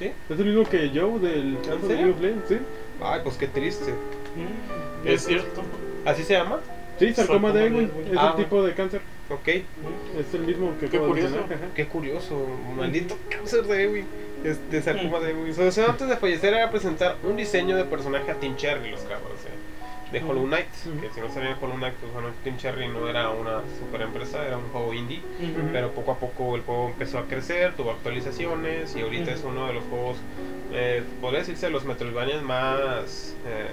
¿Sí? Es el mismo que yo del ¿En serio? Sí. Ay, pues qué triste. Mm, Es cierto. ¿Así se llama? Sí, sarcoma de de Ewing. Es Ah. el tipo de cáncer. Ok. Es el mismo que Qué de curioso. Qué curioso. Maldito cáncer de Ewing. Es de sarcoma de Ewing. Su deseo antes de fallecer era presentar un diseño de personaje a Team Cherry, los cabros. eh, De Hollow Knight. Que si no sabían Hollow Knight, pues bueno, Team Cherry no era una super empresa, era un juego indie. Pero poco a poco el juego empezó a crecer, tuvo actualizaciones y ahorita es uno de los juegos, eh, podría decirse, de los Metroidvania más eh,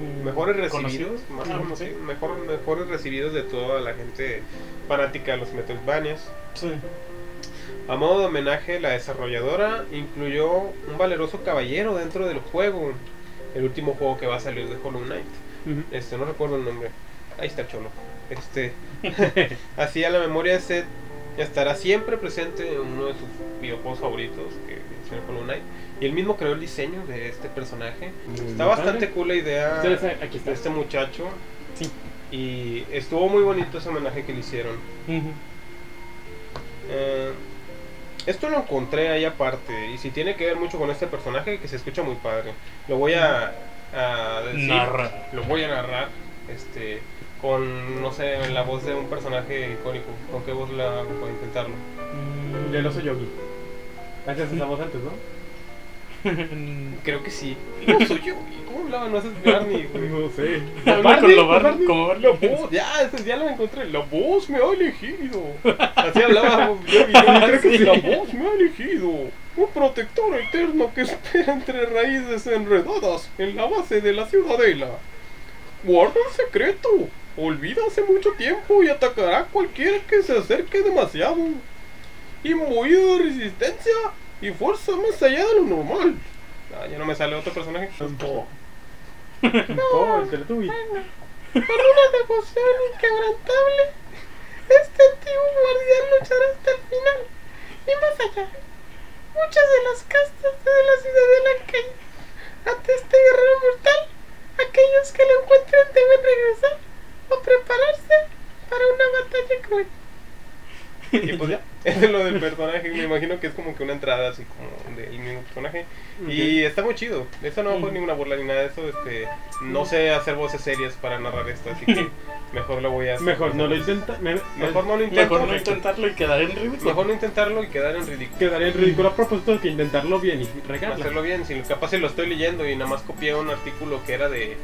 Mm, mejores recibidos, más conocidos, sí. mejor, mejores recibidos de toda la gente fanática de los Metroidvanias. Sí. A modo de homenaje, la desarrolladora incluyó un valeroso caballero dentro del juego, el último juego que va a salir de Hollow Knight. Este, no recuerdo el nombre. Ahí está el cholo. Este, así a la memoria de Seth estará siempre presente en uno de sus videojuegos favoritos, que es el Hollow Knight. Y él mismo creó el diseño de este personaje. Está padre. bastante cool la idea de este muchacho. Sí. Y estuvo muy bonito ese homenaje que le hicieron. Eh, esto lo encontré ahí aparte. Y si tiene que ver mucho con este personaje, que se escucha muy padre. Lo voy a, a decir. Narra. Lo voy a narrar. Este. Con, no sé, la voz de un personaje icónico. ¿Con qué voz la hago para intentarlo? Mm, El oso yogi. Hacías esa voz antes, ¿no? Creo que sí. No soy yo. ¿Y ¿Cómo hablaba? No haces Barney, güey. No sé. Barney, con lo Barney, como Barney. voz, ya, ese ya lo encontré. La voz me ha elegido. Así hablaba yo, yo creo que Sí. La voz me ha elegido. Un protector eterno que espera entre raíces enredadas en la base de la ciudadela. Guarda el secreto. Olvida hace mucho tiempo y atacará a cualquiera que se acerque demasiado. Imbuido de resistencia y fuerza más allá de lo normal. Ah, ya no me sale otro personaje. Po, el Teletubby. Por una devoción inquebrantable, este antiguo guardián luchará hasta el final y más allá. Muchas de las castas de la ciudadela han caído. Ante este guerrero mortal, aquellos que lo encuentren deben regresar o prepararse para una batalla cruel. Y pues ya, es lo del personaje. Me imagino que es como que una entrada así como del mismo personaje. Y está muy chido. Eso no fue Ujú. ninguna burla ni nada de eso. Este, no sé hacer voces serias para narrar esto, así que mejor lo voy a hacer. Mejor no lo intenta. me- Mejor no lo intento. Mejor no intentarlo y quedar en ridículo. Mejor no intentarlo y quedar en ridículo. Quedaría en ridículo a propósito que intentarlo bien y regarla. Hacerlo bien, si capaz si lo estoy leyendo y nada más copié un artículo que era de.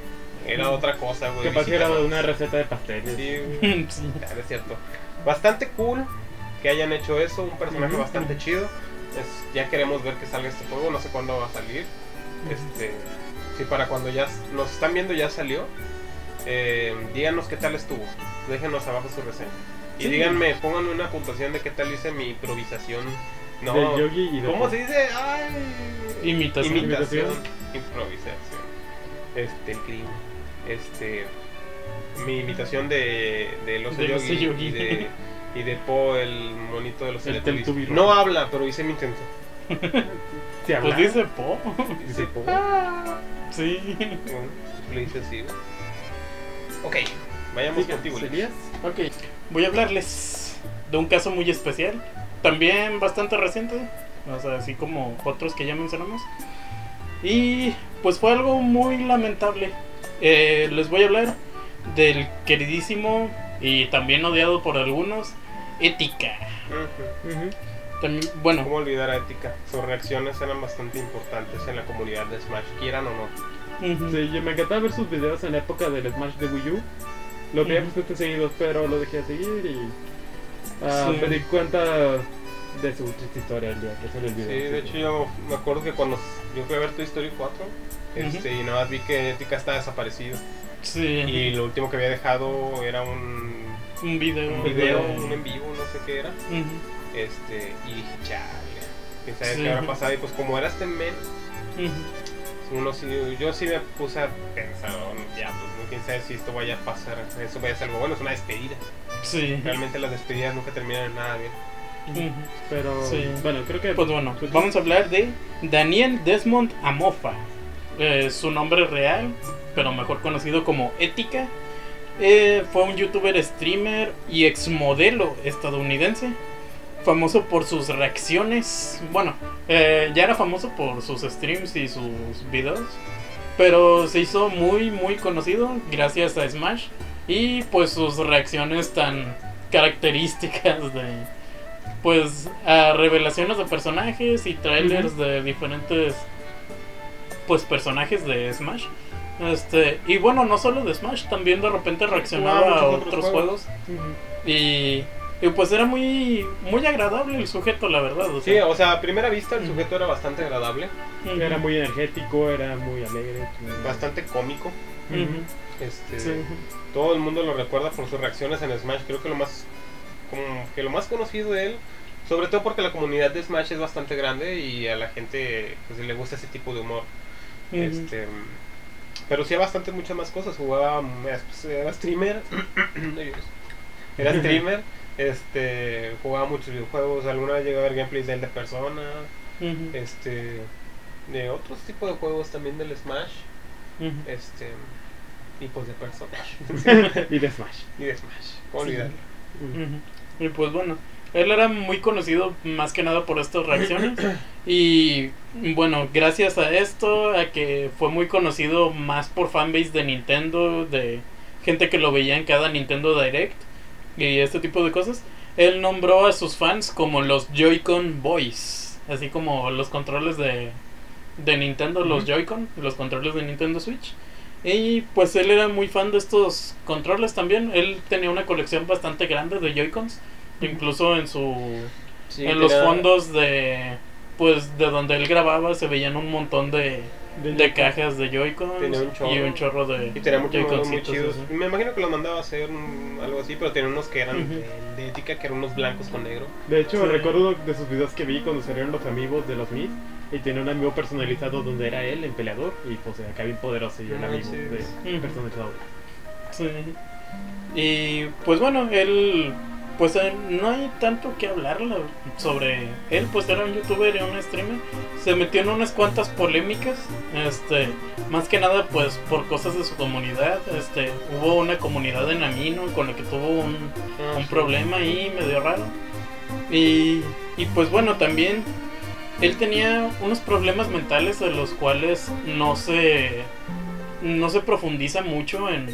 Era otra cosa, güey. Que era visita- una receta de pasteles. Sí. Sí. Claro, es cierto. Bastante cool que hayan hecho eso, un personaje bastante chido. Es- ya queremos ver que salga este juego, no sé cuándo va a salir. Este, si para cuando ya nos están viendo ya salió, eh, díganos qué tal estuvo. Déjenos abajo su reseña. Y Sí. díganme, pónganme una puntuación de qué tal hice mi improvisación. No, De Yogi y de ¿cómo se dice? Ay. Imitación. Imitación. Improvisación. Este, el crimen. Este. Mi imitación de, de los oso Yogi, Yogi. y de y de Po, el monito de los El Teletubbies. No habla, pero hice mi intento. Pues dice Po. Dice Po. Sí. Bueno, le hice así. Ok, vayamos Siga, contigo. ¿seguías? Ok. Voy a hablarles de un caso muy especial. También bastante reciente. O sea, así como otros que ya mencionamos. Y pues fue algo muy lamentable. Eh, les voy a hablar del queridísimo y también odiado por algunos, Ética. Ujú. Ujú. También, bueno, ¿Cómo olvidar a Ética? Sus reacciones eran bastante importantes en la comunidad de Smash, quieran o no. ujú. Sí, yo me encantaba ver sus videos en la época del Smash de Wii U. Lo veía bastante seguidos, pero lo dejé de seguir y ah, Sí. me di cuenta de su triste historia el día que salió el Sí, video. de hecho yo me acuerdo que cuando yo fui a ver Toy Story 4, este, y nada más vi que Ética está desaparecido. Sí, Y lo último que había dejado era un, un video. un video, de- un en vivo, no sé qué era. Este, y dije, chale, quién sabe Sí. qué habrá pasado. Y pues como era este men, ujú. uno sí, yo sí me puse a pensar, oh, diablos, ¿no? quién sabe si esto vaya a pasar, eso vaya a ser algo bueno, es una despedida. Sí. Realmente las despedidas nunca terminan en nada bien. Pero Sí. bueno, creo que Pues bueno, Pues- vamos a hablar de Daniel Desmond Amofa. Eh, su nombre real, pero mejor conocido como Ética. Eh, fue un youtuber, streamer y exmodelo estadounidense. Famoso por sus reacciones. Bueno, eh, ya era famoso por sus streams y sus videos. Pero se hizo muy, muy conocido gracias a Smash. Y pues sus reacciones tan características de pues a revelaciones de personajes y trailers de diferentes pues personajes de Smash. Este, y bueno, no solo de Smash, también de repente reaccionaba a otros otros juegos. Y, y pues era muy muy agradable el sujeto, la verdad. o Sí, o sea, a primera vista el sujeto era bastante agradable, era muy energético, era muy alegre. bastante cómico. Este, Sí. Todo el mundo lo recuerda por sus reacciones en Smash. Creo que lo más como que lo más conocido de él, sobre todo porque la comunidad de Smash es bastante grande y a la gente pues, le gusta ese tipo de humor. Este, pero sí, bastante muchas más cosas. Jugaba, pues, era streamer, era streamer, este, jugaba muchos videojuegos. Alguna vez llegué a ver gameplays de él de Persona, este, de otros tipos de juegos también del Smash, este, y pues de Persona y de Smash. y de Smash. ¿Cómo olvidarlo? Y pues bueno, él era muy conocido más que nada por estas reacciones. y bueno, gracias a esto, a que fue muy conocido más por fanbase de Nintendo, de gente que lo veía en cada Nintendo Direct y este tipo de cosas, él nombró a sus fans como los Joy-Con Boys, así como los controles de, de Nintendo, los. Joy-Con, los controles de Nintendo Switch. Y pues él era muy fan de estos controles también. Él tenía una colección bastante grande de Joy-Cons. Incluso en su Sí, en los fondos de pues de donde él grababa se veían un montón de, de cajas de Joy-Cons chorro. y un chorro de Y tenía muchos muy Joy-Concitos, chidos. así. Me imagino que los mandaba a hacer algo así, pero tenía unos que eran de, de ética, que eran unos blancos con negro. De hecho, Sí. recuerdo uno de sus videos que vi cuando salieron los amigos de los Mis y tenía un amigo personalizado donde era él, el peleador, y pues acá bien poderoso y el Ah, amigo sí. de personalizado. Sí. Y pues bueno, él pues eh, no hay tanto que hablar la- sobre él, pues era un youtuber y un streamer. Se metió en unas cuantas polémicas, este, más que nada pues por cosas de su comunidad. Este, hubo una comunidad en Amino con la que tuvo un, Ah, un problema ahí medio raro. Y, y pues bueno, también él tenía unos problemas mentales de los cuales no se, no se profundiza mucho en,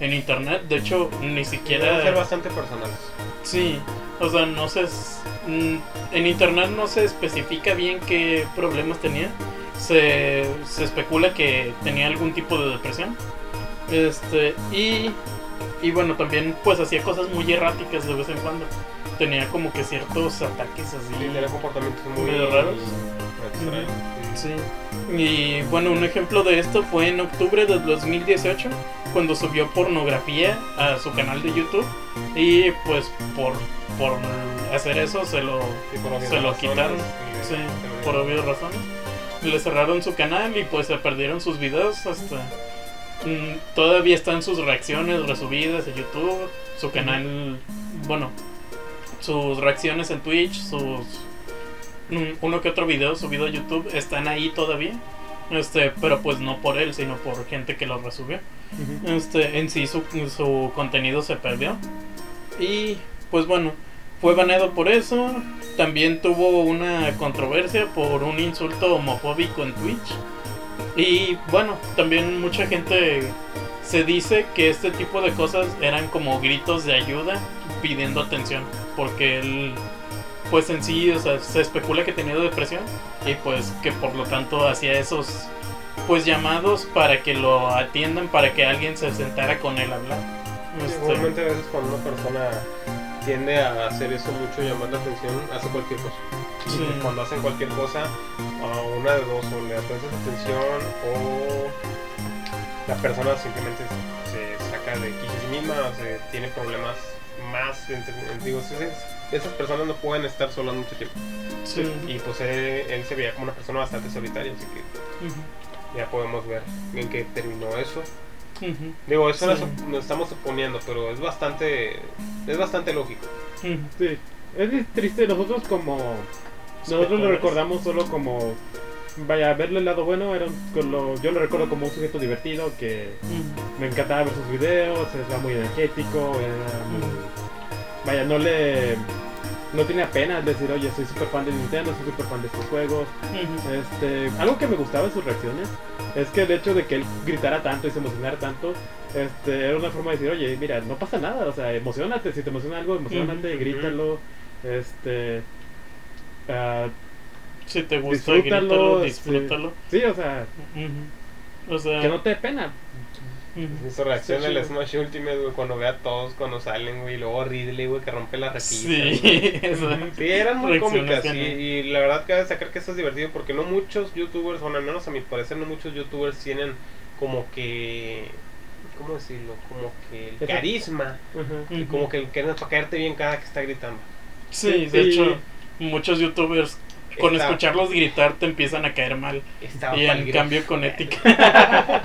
en internet. De hecho, ni Deben siquiera... ser bastante personales. Sí, o sea, no se... mm, En internet no se especifica bien qué problemas tenía. Se, se especula que tenía algún tipo de depresión. Este, y, y bueno, también pues hacía cosas muy erráticas de vez en cuando. Tenía como que ciertos ataques así. Sí, comportamientos muy raros. extraños, sí. Sí. Y bueno, un ejemplo de esto fue en octubre de 2018, cuando subió pornografía a su canal de YouTube. Y pues por, por hacer eso se lo, se lo quitaron. Sí, por obvias razones. Le cerraron su canal y pues se perdieron sus videos hasta... mm, Todavía están sus reacciones resubidas en YouTube, su canal, bueno, sus reacciones en Twitch, sus uno que otro video subido a YouTube están ahí todavía. Este, pero pues no por él, sino por gente que lo resubió. Este, en sí su, su contenido se perdió. Y pues bueno, fue baneado por eso. También tuvo una controversia por un insulto homofóbico en Twitch. Y bueno, también mucha gente se dice que este tipo de cosas eran como gritos de ayuda pidiendo atención. Porque él, pues en sí, o sea, se especula que tenía depresión. Y pues que por lo tanto hacía esos pues llamados para que lo atiendan, para que alguien se sentara con él a hablar. Este, Igualmente a veces cuando una persona tiende a hacer eso mucho, llamar la atención, hace cualquier cosa. Sí. Cuando hacen cualquier cosa, a una de dos, o le prestas atención o la persona simplemente se saca de sí misma, o se tiene problemas más, entre- digo, sí, sí, esas personas no pueden estar solas mucho tiempo. sí. Y pues él, él se veía como una persona bastante solitaria, así que ya podemos ver en qué terminó eso. Digo, eso Sí. estamos suponiendo, pero es bastante, es bastante lógico. Sí, es triste. Nosotros como... Nosotros lo recordamos solo como... Vaya, verle el lado bueno, era un- con lo- yo lo recuerdo como un sujeto divertido que me encantaba ver sus videos, era muy energético, era muy... Vaya, no le... No tenía pena de decir, oye, soy súper fan de Nintendo, soy súper fan de estos juegos. Este, algo que me gustaba de sus reacciones es que el hecho de que él gritara tanto y se emocionara tanto, este, era una forma de decir, oye, mira, no pasa nada, o sea, emocionate, si te emociona algo, emocionate, Ujú. grítalo, este, ah, Si te gusta, Disfrútalo, grítalo, este, disfrútalo. sí, o sea. O sea, que no te dé pena. Su reacción del. Smash Ultimate, güey, cuando ve a todos cuando salen, güey, y luego Ridley, güey, que rompe la repisa. sí, Sí, eran muy cómicas y, la verdad cabe destacar que esto es divertido porque no muchos youtubers, bueno al menos a mi parecer no muchos youtubers tienen como que, ¿cómo decirlo? Como que el carisma y como que el que para caerte bien cada que está gritando. Sí, de Sí. hecho, muchos youtubers con Está- escucharlos gritar te empiezan a caer mal. Estaba Y en cambio con ética.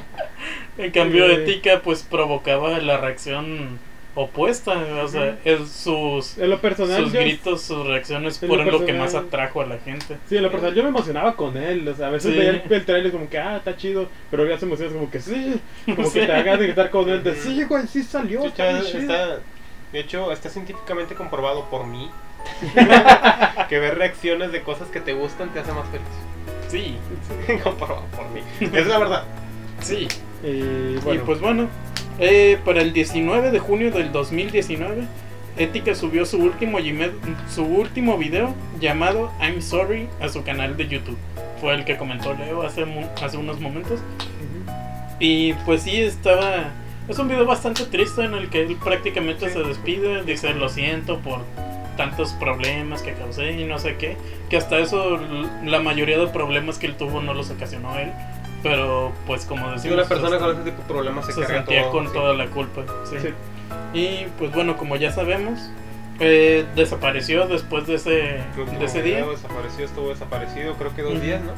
en cambio ética pues provocaba la reacción opuesta. O sea, es sus, En lo personal, sus yo, gritos, sus reacciones lo fueron lo que más atrajo a la gente. sí, en lo personal yo me emocionaba con él, o sea, a veces Sí. veía el, el trailer como que, ah, está chido, pero ya se emocionas como que sí, como Sí. que te hagas de gritar con él, de sí, güey, sí salió, Sí, está está- bien chido". está- de hecho, está científicamente comprobado por mí que ver reacciones de cosas que te gustan te hace más feliz. Sí, comprobado por mí. Es la verdad. sí. Y bueno, Y pues bueno, eh, para el 19 de junio del 2019, Ética subió su último, su último video llamado I'm Sorry a su canal de YouTube. Fue el que comentó Leo hace, hace unos momentos. Y pues sí, estaba... Es un video bastante triste en el que él prácticamente Sí. se despide, dice lo siento por tantos problemas que causé y no sé qué. Que hasta eso la mayoría de problemas que él tuvo no los ocasionó él. Pero pues como decimos... una persona con ese tipo de problemas se, se carga sentía todo. con sí. toda la culpa. sí. Sí. Y pues bueno, como ya sabemos, eh, desapareció después de ese, de ese día. Desapareció, estuvo desaparecido, creo que dos Ujú. días, ¿no?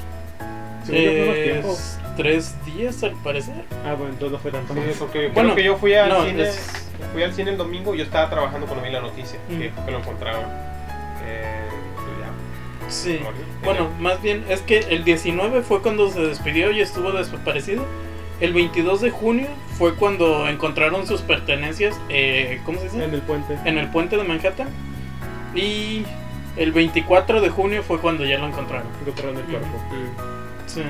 Según yo fue más tiempo. Es tres días al parecer. Ah, bueno, entonces no fue tanto Sí, más. porque Bueno, creo que yo fui al no, cine, es- fui al cine el domingo y yo estaba trabajando cuando vi la noticia, que, Ujú. que lo encontraron. Eh, ya, Sí. Bueno, más bien es que el 19 fue cuando se despidió y estuvo desaparecido. El 22 de junio fue cuando encontraron sus pertenencias, eh, ¿cómo se dice? En el puente. En el puente de Manhattan. Y el 24 de junio fue cuando ya lo encontraron. Encontraron el cuerpo. Mm. Sí.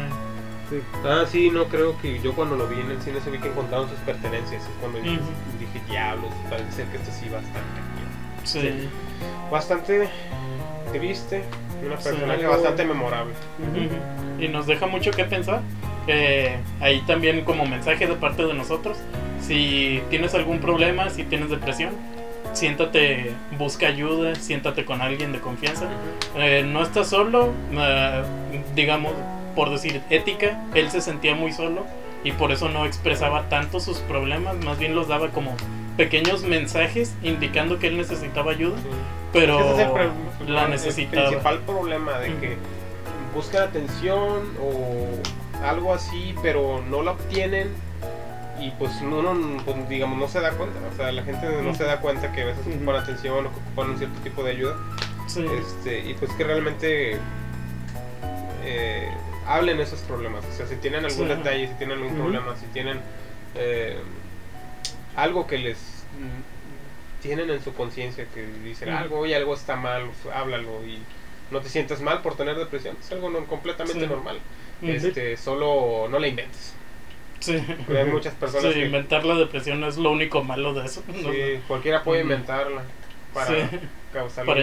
Sí. Ah, sí, no creo que yo cuando lo vi en el cine se vi que encontraron sus pertenencias. Es cuando dije, Ujú. dije, diablos, parece ser que esto sí cañón". Sí. Bastante triste, una Sí, personaje algo- bastante memorable. Y nos deja mucho que pensar. ahí también como mensaje de parte de nosotros. Si tienes algún problema, si tienes depresión, siéntate, busca ayuda, siéntate con alguien de confianza. Eh, no estás solo, eh, digamos, por decir ética, él se sentía muy solo y por eso no expresaba tanto sus problemas, más bien los daba como pequeños mensajes indicando que él necesitaba ayuda, pero Ese es el, la el necesitaba. principal problema de que buscan atención o algo así, pero no la obtienen y pues uno, pues, digamos, no se da cuenta. O sea, la gente no se da cuenta que a veces ocupan atención o que ocupan un cierto tipo de ayuda. Sí. Este, y pues que realmente eh, hablen esos problemas. O sea, si tienen algún Sí. detalle, si tienen algún problema, si tienen eh, algo que les tienen en su conciencia que dicen algo y algo está mal, háblalo y no te sientas mal por tener depresión. Es algo no- completamente Sí. normal. Este, solo no la inventes. Sí. Porque hay muchas personas Sí, que inventar la depresión es lo único malo de eso. ¿no? sí, cualquiera puede inventarla para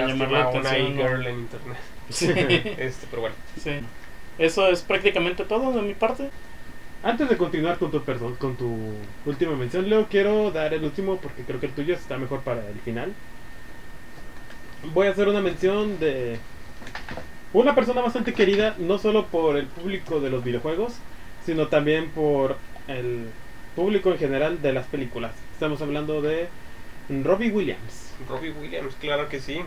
llamar la a una e-girl en internet. Sí. Este, pero bueno. Sí. Eso es prácticamente todo de mi parte. Antes de continuar con tu, perso- con tu última mención, Leo, quiero dar el último porque creo que el tuyo está mejor para el final. Voy a hacer una mención de una persona bastante querida, no solo por el público de los videojuegos, sino también por el público en general de las películas. Estamos hablando de Robbie Williams. Robbie Williams, claro que sí.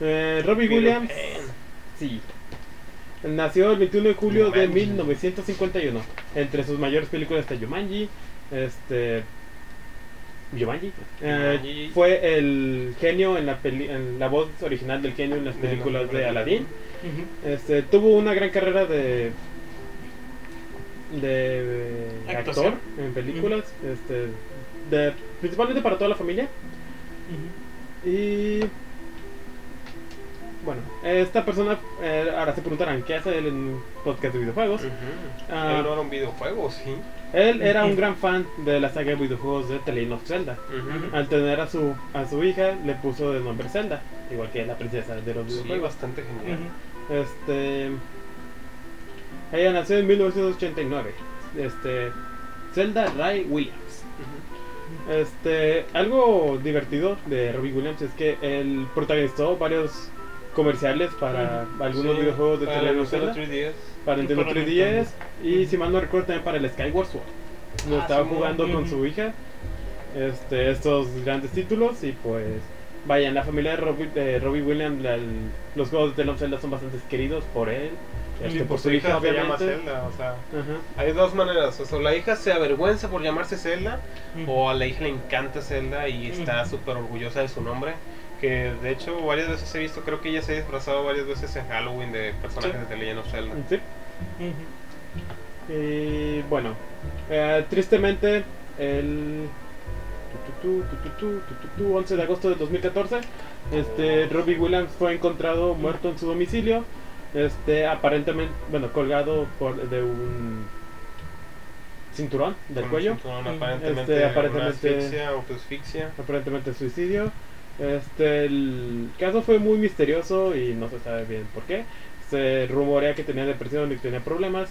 Eh, Robbie Peter Williams, Pan. sí. Nació el 21 de julio de Jumanji. 1951. Entre sus mayores películas está Jumanji, este. Eh, Jumanji. fue el genio en la peli- en la voz original del genio en las De la películas película de de Aladdin. Este tuvo una gran carrera de de actor en películas, este de principalmente para toda la familia. Y bueno, esta persona, eh, ahora se preguntarán, ¿qué hace él en un podcast de videojuegos? Ah. Él no era un videojuego, sí. Él era un gran fan de la saga de videojuegos de The Legend of Zelda. Al tener a su, a su hija, le puso de nombre Zelda, igual que la princesa de los Sí, videojuegos. bastante genial. Este, ella nació en 1989. Este, Zelda Ray Williams. Este, algo divertido de Robbie Williams es que él protagonizó varios comerciales para algunos Sí, videojuegos de para The la Legend of Nintendo Zelda, 3DS. para Nintendo para 3DS y si mal no recuerdo también para el Skyward Sword. Lo Ah, estaba jugando con su hija. Este, estos grandes títulos y pues vaya, en la familia de Robbie, de Robbie Williams la- el- los juegos de Zelda son bastante queridos por él, este, Sí, por su hija se llama. Zelda, o sea, hay dos maneras, o sea, la hija se avergüenza por llamarse Zelda o a la hija le encanta Zelda y está súper orgullosa de su nombre. Que de hecho varias veces he visto, creo que ella se ha disfrazado varias veces en Halloween de personajes de The Legend of Zelda. Sí. Y bueno, eh, tristemente el 11 de agosto de 2014, este, oh. Robbie Williams fue encontrado muerto en su domicilio, este, aparentemente, bueno, colgado por, de un cinturón del cuello. Cinturón, aparentemente, este, aparentemente, asfixia, autosfixia. aparentemente suicidio. Este, el caso fue muy misterioso y no se sabe bien por qué. Se rumorea que tenía depresión y que tenía problemas.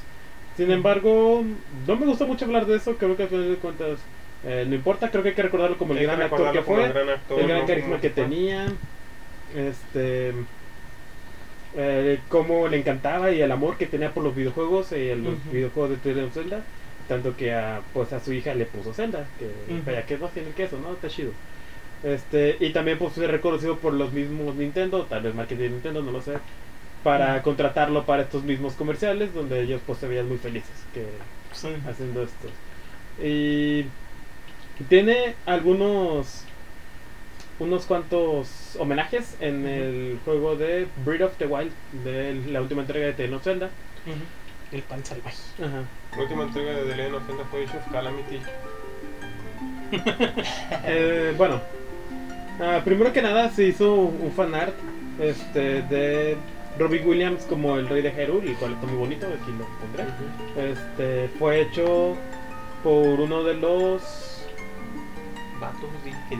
Sin embargo, no me gustó mucho hablar de eso. Creo que al final de cuentas eh, no importa. Creo que hay que recordarlo como el gran actor que fue, el gran actor, el gran ¿no? carisma que tenía. Este, eh, cómo le encantaba y el amor que tenía por los videojuegos y los Ujú. videojuegos de of Zelda. Tanto que a, pues a su hija le puso Zelda. Que vaya, que no tiene queso, ¿no? Está chido. Este, y también pues fue reconocido por los mismos Nintendo, tal vez marketing de Nintendo, no lo sé. para contratarlo para estos mismos comerciales donde ellos pues se veían muy felices que Sí. haciendo esto. Y tiene algunos unos cuantos homenajes en el juego de Breath of the Wild de la última entrega de The Legend of Zelda. El pan salvaje. Ajá. La última entrega de The Legend of Zelda fue Age of Calamity. Eh, bueno, ah, primero que nada se hizo un fanart este, de Robbie Williams como el rey de Hyrule, el cual está muy bonito, aquí lo pondré. Este, fue hecho por uno de los Vatos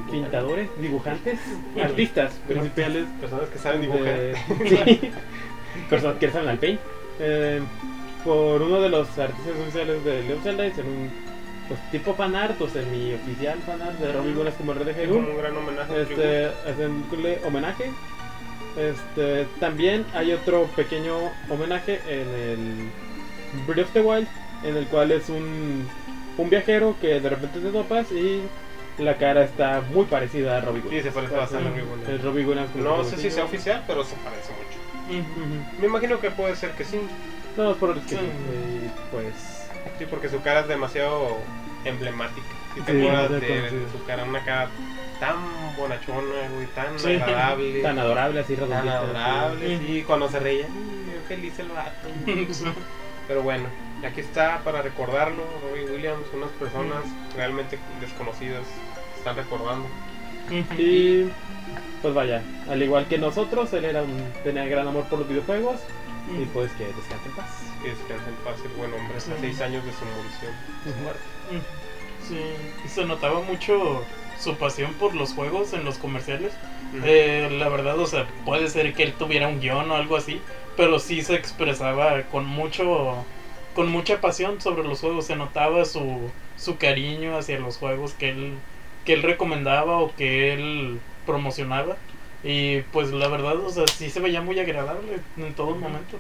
pintadores, dibujantes, artistas principales Personas que saben dibujar. de- sí, personas que saben al paint. Eh, por uno de los artistas oficiales de Leo Zelda hicieron un pues, tipo fanart o semi-oficial fanart de Robbie Williams como el rey de como un gran homenaje. Este, haciéndole homenaje. Este, también hay otro pequeño homenaje en el Breath of the Wild, en el cual es un, un viajero que de repente te topas y la cara está muy parecida a Robbie Sí, Williams. se parece bastante a Robbie Williams. Robbie No sé si sea oficial, pero se parece mucho. Me imagino que puede ser que sí. No, es por el que Sí. y, pues Sí, porque su cara es demasiado emblemática. Si te Sí, acuerdas de su cara, una cara tan bonachona, güey, tan Sí. agradable. tan adorable así tan adorable, sí, cuando se reía, "Ay, bien feliz el vato. Pero bueno, aquí está para recordarlo, Robbie Williams, unas personas realmente desconocidas están recordando. Y pues vaya, al igual que nosotros, él era un, tenía gran amor por los videojuegos y pues que descanse en paz. Que descanse en paz el buen hombre, hasta Sí. seis años de su morición. Ujú. muerte. Sí, y se notaba mucho su pasión por los juegos en los comerciales. Ujú. Eh, la verdad, o sea, puede ser que él tuviera un guion o algo así, pero sí se expresaba con mucho, con mucha pasión sobre los juegos. Se notaba su, su cariño hacia los juegos que él, que él recomendaba o que él promocionaba. Y pues la verdad, o sea, sí se veía muy agradable en todo momento.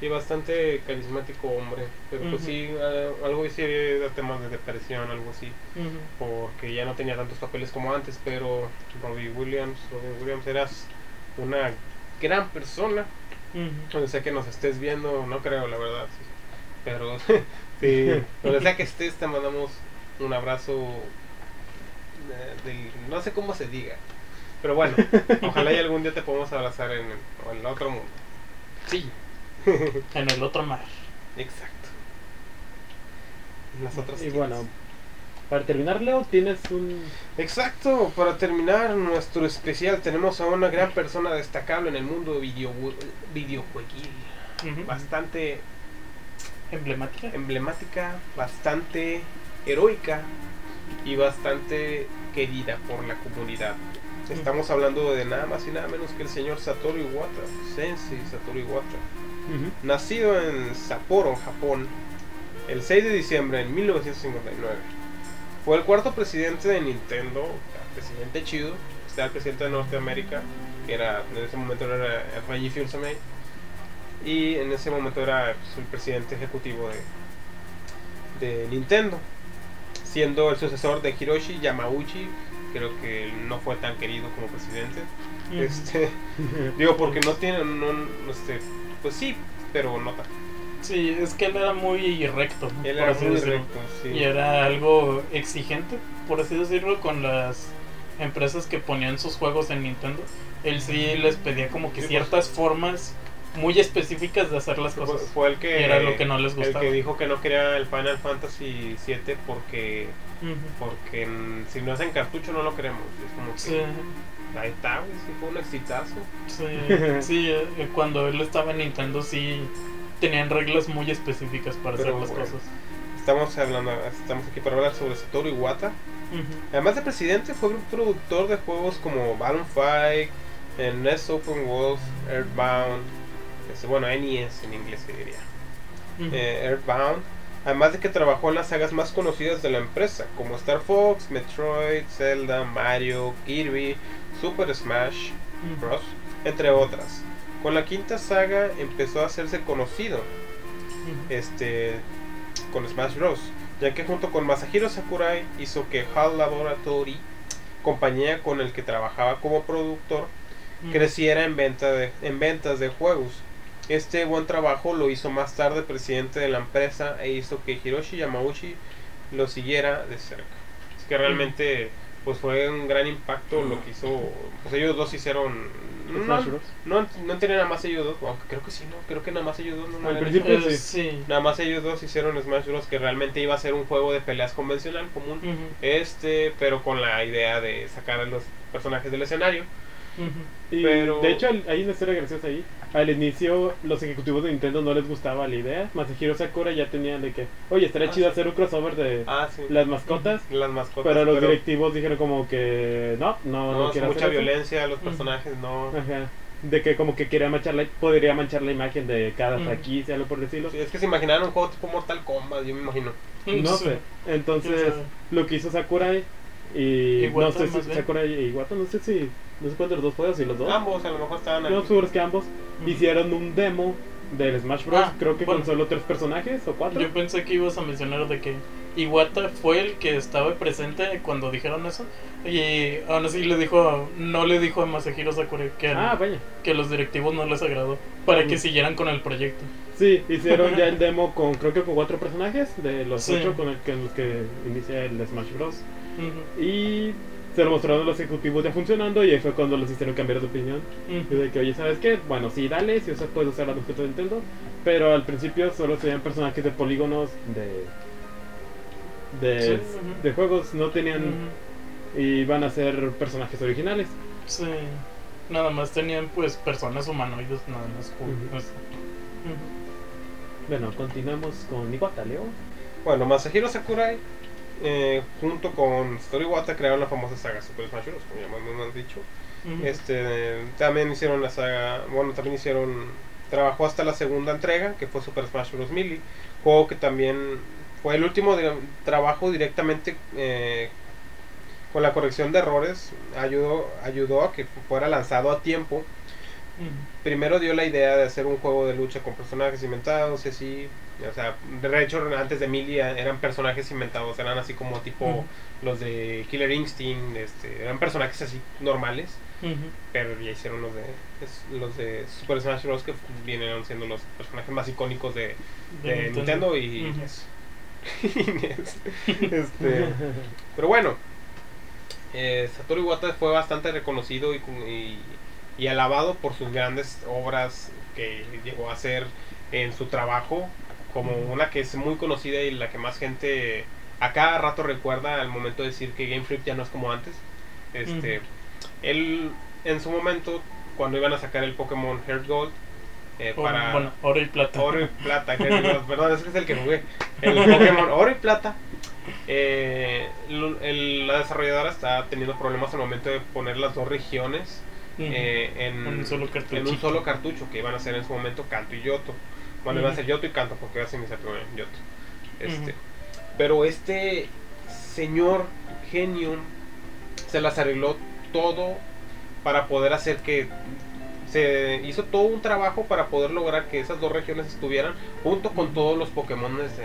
Y bastante carismático hombre. Pero pues sí, algo sí temas de depresión, algo así. Porque ya no tenía tantos papeles como antes, pero Robbie Williams, Robbie Williams eras una gran persona. Donde sea que nos estés viendo, no creo la verdad. sí. Pero sí, donde sea que estés te mandamos un abrazo eh, del, no sé cómo se diga. Pero bueno, ojalá y algún día te podamos abrazar en el, o en el otro mundo. Sí, en el otro mar. Exacto. En las otras Y tiendas. bueno, para terminar, Leo, tienes un. Exacto, para terminar nuestro especial tenemos a una gran persona destacable en el mundo video, videojueguil. Bastante Emblemática. emblemática, bastante heroica y bastante querida por la comunidad. Estamos hablando de nada más y nada menos que el señor Satoru Iwata, Sensei Satoru Iwata. Nacido en Sapporo, Japón, el 6 de diciembre de 1959. Fue el cuarto presidente de Nintendo, presidente chido, está el presidente de Norteamérica, que era en ese momento era Reggie Fils-Aimé, y en ese momento era pues, el presidente ejecutivo de, de Nintendo, siendo el sucesor de Hiroshi Yamauchi, creo que no fue tan querido como presidente. Ujú. Este, digo, porque no tiene, no, este, pues sí, pero no tan. Sí, es que él era muy recto. Él era muy decirlo. recto, sí. Y era algo exigente, por así decirlo, con las empresas que ponían sus juegos en Nintendo. Él sí les pedía como que Sí, pues. ciertas formas muy específicas de hacer las cosas. fue el que Era lo que no les el gustaba. que dijo que no quería el Final Fantasy 7 porque porque si no es en cartucho no lo queremos. Es como que Sí, ahí está, güey, sí fue un exitazo. sí, sí, eh, cuando él estaba en Nintendo sí tenían reglas muy específicas para Pero hacer las bueno. cosas. Estamos hablando, estamos aquí para hablar sobre Satoru Iwata. Además de presidente, fue productor de juegos como Balloon Fight, en NES Open World, Earthbound, bueno, NES en inglés se diría. Eh, Earthbound, además de que trabajó en las sagas más conocidas de la empresa, como Star Fox, Metroid, Zelda, Mario, Kirby, Super Smash. Bros., entre otras. Con la quinta saga empezó a hacerse conocido este, con Smash Bros., ya que junto con Masahiro Sakurai hizo que HAL Laboratory, compañía con el que trabajaba como productor, creciera en, venta de, en ventas de juegos. Este buen trabajo lo hizo más tarde el presidente de la empresa e hizo que Hiroshi Yamauchi lo siguiera de cerca. Es que realmente pues fue un gran impacto lo que hizo, pues ellos dos hicieron no, Smash Bros. no, no tienen nada más ellos dos, aunque creo que sí, no, creo que nada más ellos dos no, no Al principio sí. sí. Nada más ellos dos hicieron Smash Bros. que realmente iba a ser un juego de peleas convencional común. Este, pero con la idea de sacar a los personajes del escenario. ujú. Y Pero- de hecho hay una historia graciosa ahí. Al inicio los ejecutivos de Nintendo no les gustaba la idea. Masahiro Sakura ya tenía de que, oye, estaría Ah, chido sí. hacer un crossover de Ah, sí. las mascotas. Las mascotas. Pero los directivos dijeron como que no, no, no, no, quiero mucha hacer eso". violencia, los personajes no. Ajá. De que como que quería manchar la, podría manchar la imagen de cada Mm. franquicia, algo por decirlo. Sí, es que se imaginaron un juego tipo Mortal Kombat, yo me imagino. No Sí. sé. Entonces, lo que hizo Sakurai y no sé si bien. Sakurai y Iwata, no sé si no sé cuál de los dos fue si los dos. Ambos a lo mejor estaban ahí. No seguros que ambos hicieron un demo del Smash Bros. Ah, creo que bueno. con solo tres personajes o cuatro. Yo pensé que ibas a mencionar de que Iwata fue el que estaba presente cuando dijeron eso. Y aún así le dijo, no le dijo a Masahiro Sakurai que, Ah, vaya. que los directivos no les agradó para que Mm. siguieran con el proyecto. Sí, hicieron ya el demo con creo que con cuatro personajes de los Sí. ocho con el que, los que inicia el Smash Bros. Y se lo mostraron a los ejecutivos ya funcionando y ahí fue cuando los hicieron cambiar de opinión. Y ujú. de que, oye, ¿sabes qué? Bueno, sí, dale, si usas, puedes usar la objeto de Nintendo. Pero al principio solo serían personajes de polígonos de. de, Sí, de juegos, no tenían. Y iban a ser personajes originales. Sí. Nada más tenían pues personas humanoides, nada más. Bueno, continuamos con Iwata, Leo. Bueno, Masahiro Sakurai, eh, junto con Satoru Iwata, crearon la famosa saga Super Smash Bros. Como ya me- han dicho. Este, también hicieron la saga, bueno, también hicieron, trabajó hasta la segunda entrega, que fue Super Smash Bros. Melee, juego que también fue el último de- trabajo directamente eh, con la corrección de errores, ayudó, ayudó a que fuera lanzado a tiempo. Primero dio la idea de hacer un juego de lucha con personajes inventados y así, o sea, de hecho antes de Melee eran personajes inventados, eran así como tipo los de Killer Instinct, este, eran personajes así normales. Pero ya hicieron los de los de Super Smash Bros. que vienen siendo los personajes más icónicos de, de Nintendo. y NES. Este, pero bueno, eh, Satoru Iwata fue bastante reconocido y, y, y alabado por sus grandes obras que llegó a hacer en su trabajo, como una que es muy conocida y la que más gente a cada rato recuerda al momento de decir que Game Freak ya no es como antes. Este, él en su momento, cuando iban a sacar el Pokémon Heart Gold, eh, Oro- para Bueno, oro y plata. Oro y Plata, Gold, perdón, ese es el que jugué, el Pokémon Oro y Plata, eh, el- la desarrolladora está teniendo problemas al momento de poner las dos regiones eh, en, un solo en un solo cartucho, que iban a ser en su momento Canto y Yoto. Bueno, iban a ser Yoto y Canto, porque así me salió en Yoto. Este, Ujú. Pero este señor genio se las arregló todo para poder hacer que se hizo todo un trabajo para poder lograr que esas dos regiones estuvieran junto con todos los Pokémon de, ante-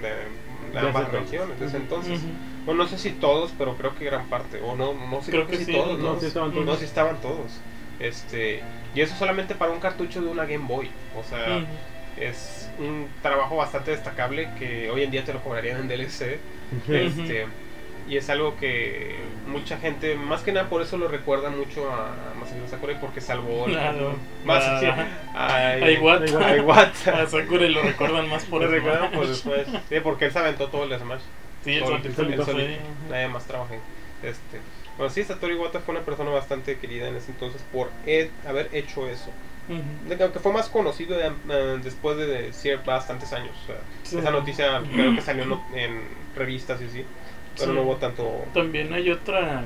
de, de ambas entonces. regiones desde entonces. Bueno, no sé si todos, pero creo que gran parte. O no, no sé, Creo que sí, todos. no, sí estaban todos. No, sí estaban todos. Este, y eso solamente para un cartucho de una Game Boy. O sea. Es un trabajo bastante destacable que hoy en día te lo cobrarían en DLC. Este, y es algo que mucha gente, más que nada por eso lo recuerda mucho a Masahiro Sakurai porque salvó el- Claro. más a, A Iwata. a Iwata. A Sakura y lo recuerdan más por eso. recuerdan por después. Sí, porque él se aventó todo el Smash. Sí, el. Sí. Nadie más trabajé. Este, bueno, sí, Satoru Iwata fue una persona bastante querida en ese entonces por he- haber hecho eso. Que- Aunque fue más conocido eh, después de, de bastantes años. Sí. Esa noticia creo que salió en, no- en revistas y así. Pero Sí. no hubo tanto. También hay otra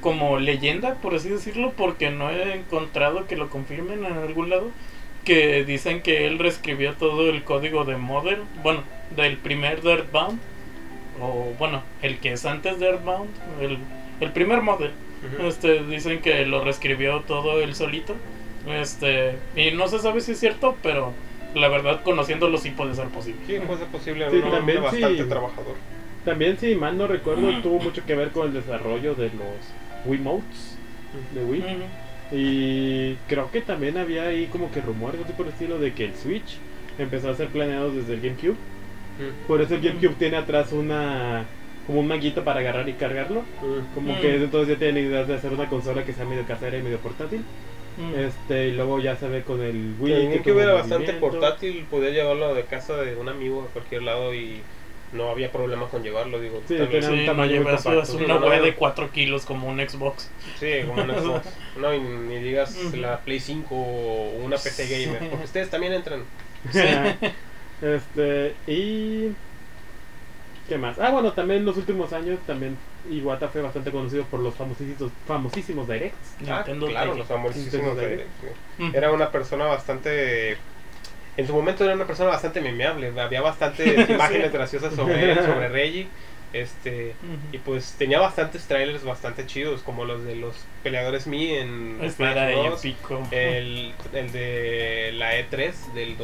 como leyenda, por así decirlo, porque no he encontrado que lo confirmen en algún lado, que dicen que él reescribió todo el código de Mother, bueno, del primer Dirtbound, o bueno, el que es antes de Earthbound, el, el primer Ujú. este, dicen que lo reescribió todo él solito, este, y no se sabe si es cierto, pero la verdad conociéndolo sí puede ser posible. Sí, puede ser posible. Sí, un hombre también bastante sí. trabajador. También, si mal no recuerdo, tuvo mucho que ver con el desarrollo de los Wiimotes de Wii. Y creo que también había ahí como que rumores, así por el estilo, de que el Switch empezó a ser planeado desde el GameCube. Mm. Por eso el GameCube tiene atrás una como un manguito para agarrar y cargarlo. Como que entonces ya tienen idea de hacer una consola que sea medio casera y medio portátil. Mm. Este, y luego ya se ve con el Wii. El que GameCube tuvo era bastante portátil, podía llevarlo de casa de un amigo a cualquier lado y no había problema con llevarlo, digo. Sí, también- tenía Sí, un no tamaño compacto. una Sí, no, web de 4 kilos como un Xbox. Sí, como un Xbox. No, y ni digas la Play 5 o una PC gamer, porque ustedes también entran. este, y. ¿Qué más? Ah, bueno, también en los últimos años también Iwata fue bastante conocido por los famosísimos, famosísimos directs. Ah, Nintendo claro, Direct. los famosísimos Nintendo Direct, sí. Ujú. Era una persona bastante... En su momento era una persona bastante memeable, había bastantes imágenes graciosas sobre él, sobre Reggie. Este, y pues tenía bastantes trailers bastante chidos, como los de los peleadores Mi en Este Smash era. El, el de la E3 del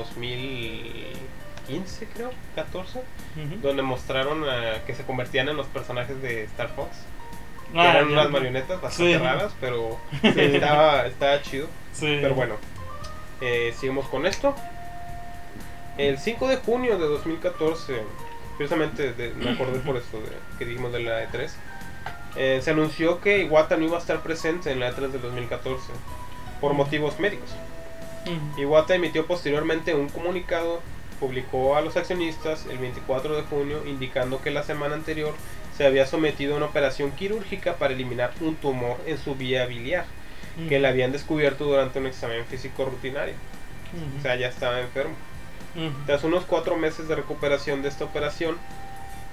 2015, creo, 14, Ujú. donde mostraron ah, que se convertían en los personajes de Star Fox. Que Ah, eran unas marionetas bastante Sí. raras, pero estaba, estaba chido. Sí. Pero bueno, eh, seguimos con esto. El 5 de junio de 2014, precisamente de- me acordé por esto de, que dijimos de la E3, eh, se anunció que Iwata no iba a estar presente en la E3 de 2014 por motivos médicos. Iwata emitió posteriormente un comunicado, publicó a los accionistas el 24 de junio indicando que la semana anterior se había sometido a una operación quirúrgica para eliminar un tumor en su vía biliar que le habían descubierto durante un examen físico rutinario. O sea, ya estaba enfermo. Tras unos cuatro meses de recuperación de esta operación,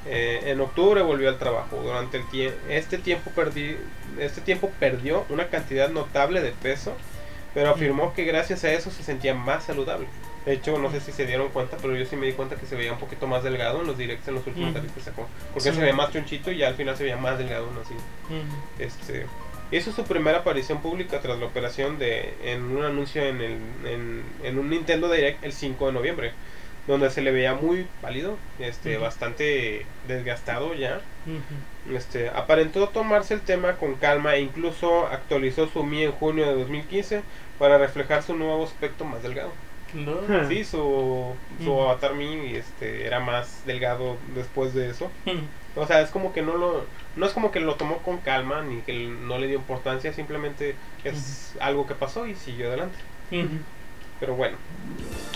eh, en octubre volvió al trabajo. Durante el tie- este, tiempo perdí, este tiempo perdió una cantidad notable de peso, pero afirmó que gracias a eso se sentía más saludable. De hecho, no sé si se dieron cuenta, pero yo sí me di cuenta que se veía un poquito más delgado en los directs, en los últimos directs que sacó. Porque Sí. se veía más chonchito y ya al final se veía más delgado aún así. Este, hizo su primera aparición pública tras la operación de en un anuncio en, el, en, en un Nintendo Direct el 5 de noviembre, donde se le veía muy pálido, este, bastante desgastado ya. Este, aparentó tomarse el tema con calma e incluso actualizó su Mi en junio de 2015 para reflejar su nuevo aspecto más delgado. No. Sí, su, su avatar Mi este, era más delgado después de eso. O sea, es como que no lo no es como que lo tomó con calma ni que no le dio importancia, simplemente es algo que pasó y siguió adelante. Pero bueno,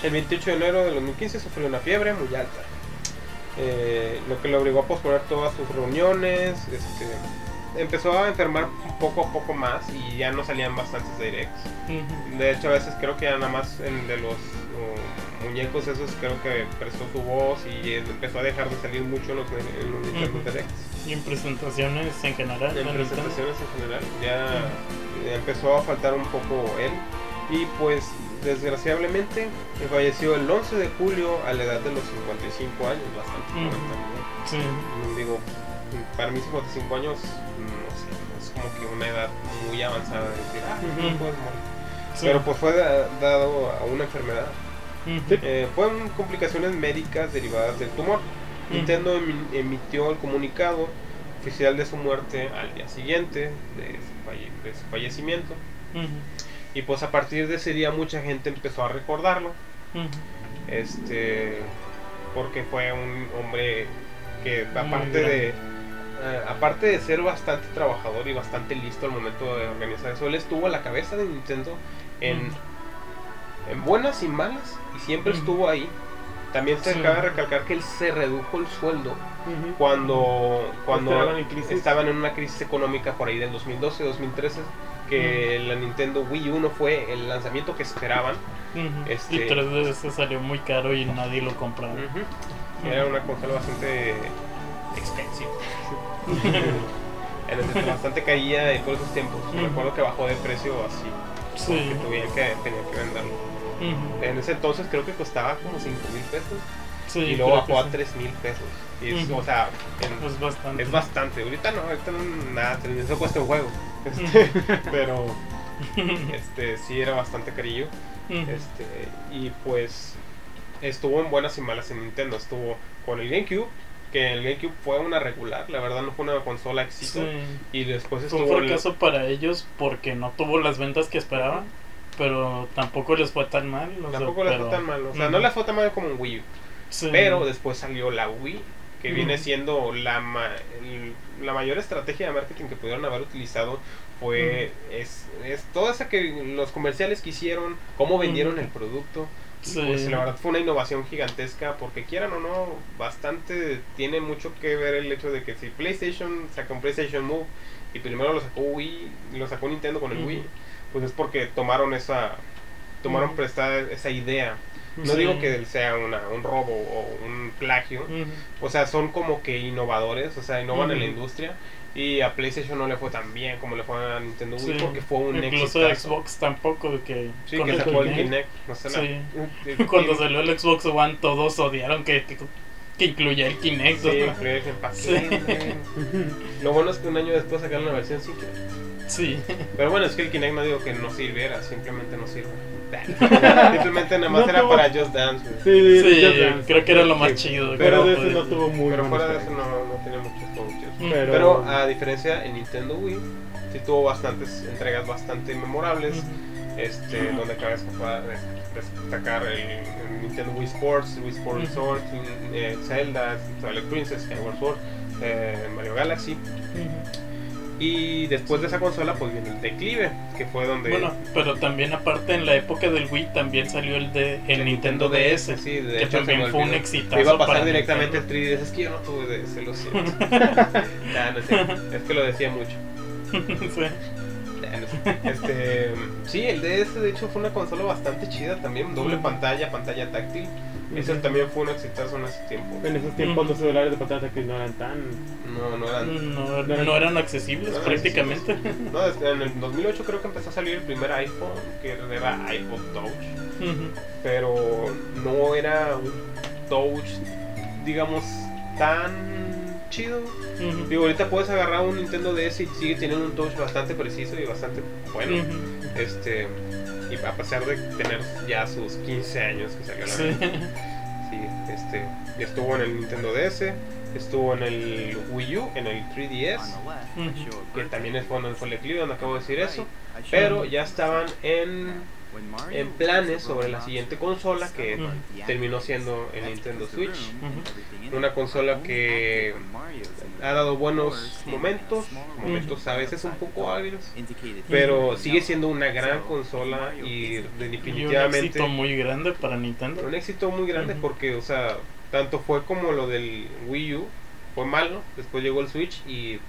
el 28 de enero de 2015 sufrió una fiebre muy alta, eh, lo que le obligó a posponer todas sus reuniones. Este, empezó a enfermar poco a poco más y ya no salían bastantes directs. Ujú. De hecho, a veces creo que ya nada más el de los uh, muñecos esos creo que prestó su voz y empezó a dejar de salir mucho en los, en los Nintendo Ujú. Directs. Y en presentaciones en general. En presentaciones en general ya empezó a faltar un poco él y pues desgraciadamente falleció el 11 de julio a la edad de los 55 años, bastante. Sí. Digo, para mí 55 años, no sé, es como que una edad muy avanzada de decir, ah, Ujú. puedes morir. sí. Pero pues fue da- dado a una enfermedad. Eh, fueron complicaciones médicas derivadas del tumor. Nintendo emi- emitió el comunicado oficial de su muerte al día siguiente de su, falle- de su fallecimiento. Y pues a partir de ese día mucha gente empezó a recordarlo. Este porque fue un hombre que aparte de eh, aparte de ser bastante trabajador y bastante listo al momento de organizar eso, él estuvo a la cabeza de Nintendo en, Ujú. en buenas y malas y siempre estuvo ahí. También se Sí. acaba de recalcar que él se redujo el sueldo cuando cuando Estaban en crisis. estaban en una crisis económica por ahí del 2012 2013 que la Nintendo Wii U no fue el lanzamiento que esperaban. Este- Y tres veces salió muy caro y nadie lo compraba. Era una consola bastante expensive Era este, bastante caía y por esos tiempos Ujú. recuerdo que bajó de precio así Sí. que tuvieron que tenían que venderlo en ese entonces creo que costaba como 5 mil pesos Sí, y luego bajó que a sí. 3 mil pesos y es, o sea en- Es bastante. Es bastante. Ahorita no, ahorita no, nada, eso cuesta un juego. Este, pero este sí era bastante carillo. Este, y pues estuvo en buenas y malas en Nintendo. Estuvo con el GameCube, que el GameCube fue una regular, la verdad no fue una consola éxito. Sí. Y después Fue un estuvo el- fracaso para ellos porque no tuvo las ventas que esperaban, pero tampoco les fue tan mal. sea, Tampoco les pero- fue tan mal, o sea, no les fue tan mal como un Wii U. Sí. Pero después salió la Wii, que viene siendo la, ma- la mayor estrategia de marketing que pudieron haber utilizado. Fue es, es toda esa que los comerciales que hicieron, cómo vendieron el producto. Sí. Pues la verdad fue una innovación gigantesca, porque quieran o no, bastante tiene mucho que ver el hecho de que si PlayStation saca un PlayStation Move y primero lo sacó Wii, lo sacó Nintendo con el. Wii, pues es porque tomaron esa tomaron prestada esa idea. No Sí. digo que sea una, un robo o un plagio, o sea, son como que innovadores, o sea, innovan en la industria. Y a PlayStation no le fue tan bien como le fue a Nintendo Wii Sí. porque fue un Incluso exitazo. Xbox tampoco, que, Sí, con que el sacó el Kinect. No sé, la- Sí. el- Cuando salió el Xbox One todos odiaron que, que, que incluya el Kinect. Sí, ¿no? incluía el empaque. Sí. Lo bueno es que un año después sacaron la versión sin Kinect. Sí. Pero bueno, es que el Kinect no digo que no sirviera, simplemente no sirve. simplemente nada más No era tuvo- para Just Dance. Sí, Sí, Just Dance. creo que era lo más Sí, chido. Pero de podía- no tuvo muy Pero fuera de eso no, no chidos. Mm. Pero, Pero a diferencia en Nintendo Wii, sí tuvo bastantes entregas bastante memorables. Ujú. Este, donde cabe escapar- destacar el, el Nintendo Wii Sports, Wii Sport Ujú. Resort, eh, Zelda, Twilight Princess, Skyward Sword, eh, Mario Galaxy. Y después de esa consola, pues viene el declive, que fue donde. Bueno, pero también aparte en la época del Wii también salió el de el, Nintendo DS, sí, de que hecho, también fue un exitazo. Me iba a pasar para directamente el Nintendo. 3DS, es que yo no tuve DS, lo siento. Ya, no sé, es que lo decía mucho. Sí. Ya, no sé. Este, sí, el DS de hecho fue una consola bastante chida también, doble pantalla, pantalla táctil. Ese Ujú. también fue un exitazo en ese tiempo. En esos tiempos los celulares de pantalla táctil no eran tan... No, no eran. No, no eran accesibles no eran prácticamente. accesibles. No, desde- en el 2008 creo que empezó a salir el primer iPhone, que era iPod Touch, pero no era un Touch, digamos, tan chido. Digo, ahorita puedes agarrar un Nintendo DS y sigue teniendo un touch bastante preciso y bastante bueno. Este, y a pesar de tener ya sus 15 años que salió la Sí. Sí, este, estuvo en el Nintendo DS, estuvo en el Wii U, en el 3DS, que también es cuando fue el donde acabo de decir eso, pero ya estaban en, en planes sobre la siguiente consola que terminó siendo el Nintendo Switch. Una consola que ha dado buenos momentos, momentos a veces un poco áridos, pero sigue siendo una gran consola y Y un definitivamente éxito muy grande para Nintendo. un éxito muy grande porque, o sea, tanto fue como lo del Wii U, fue malo, después llegó el Switch y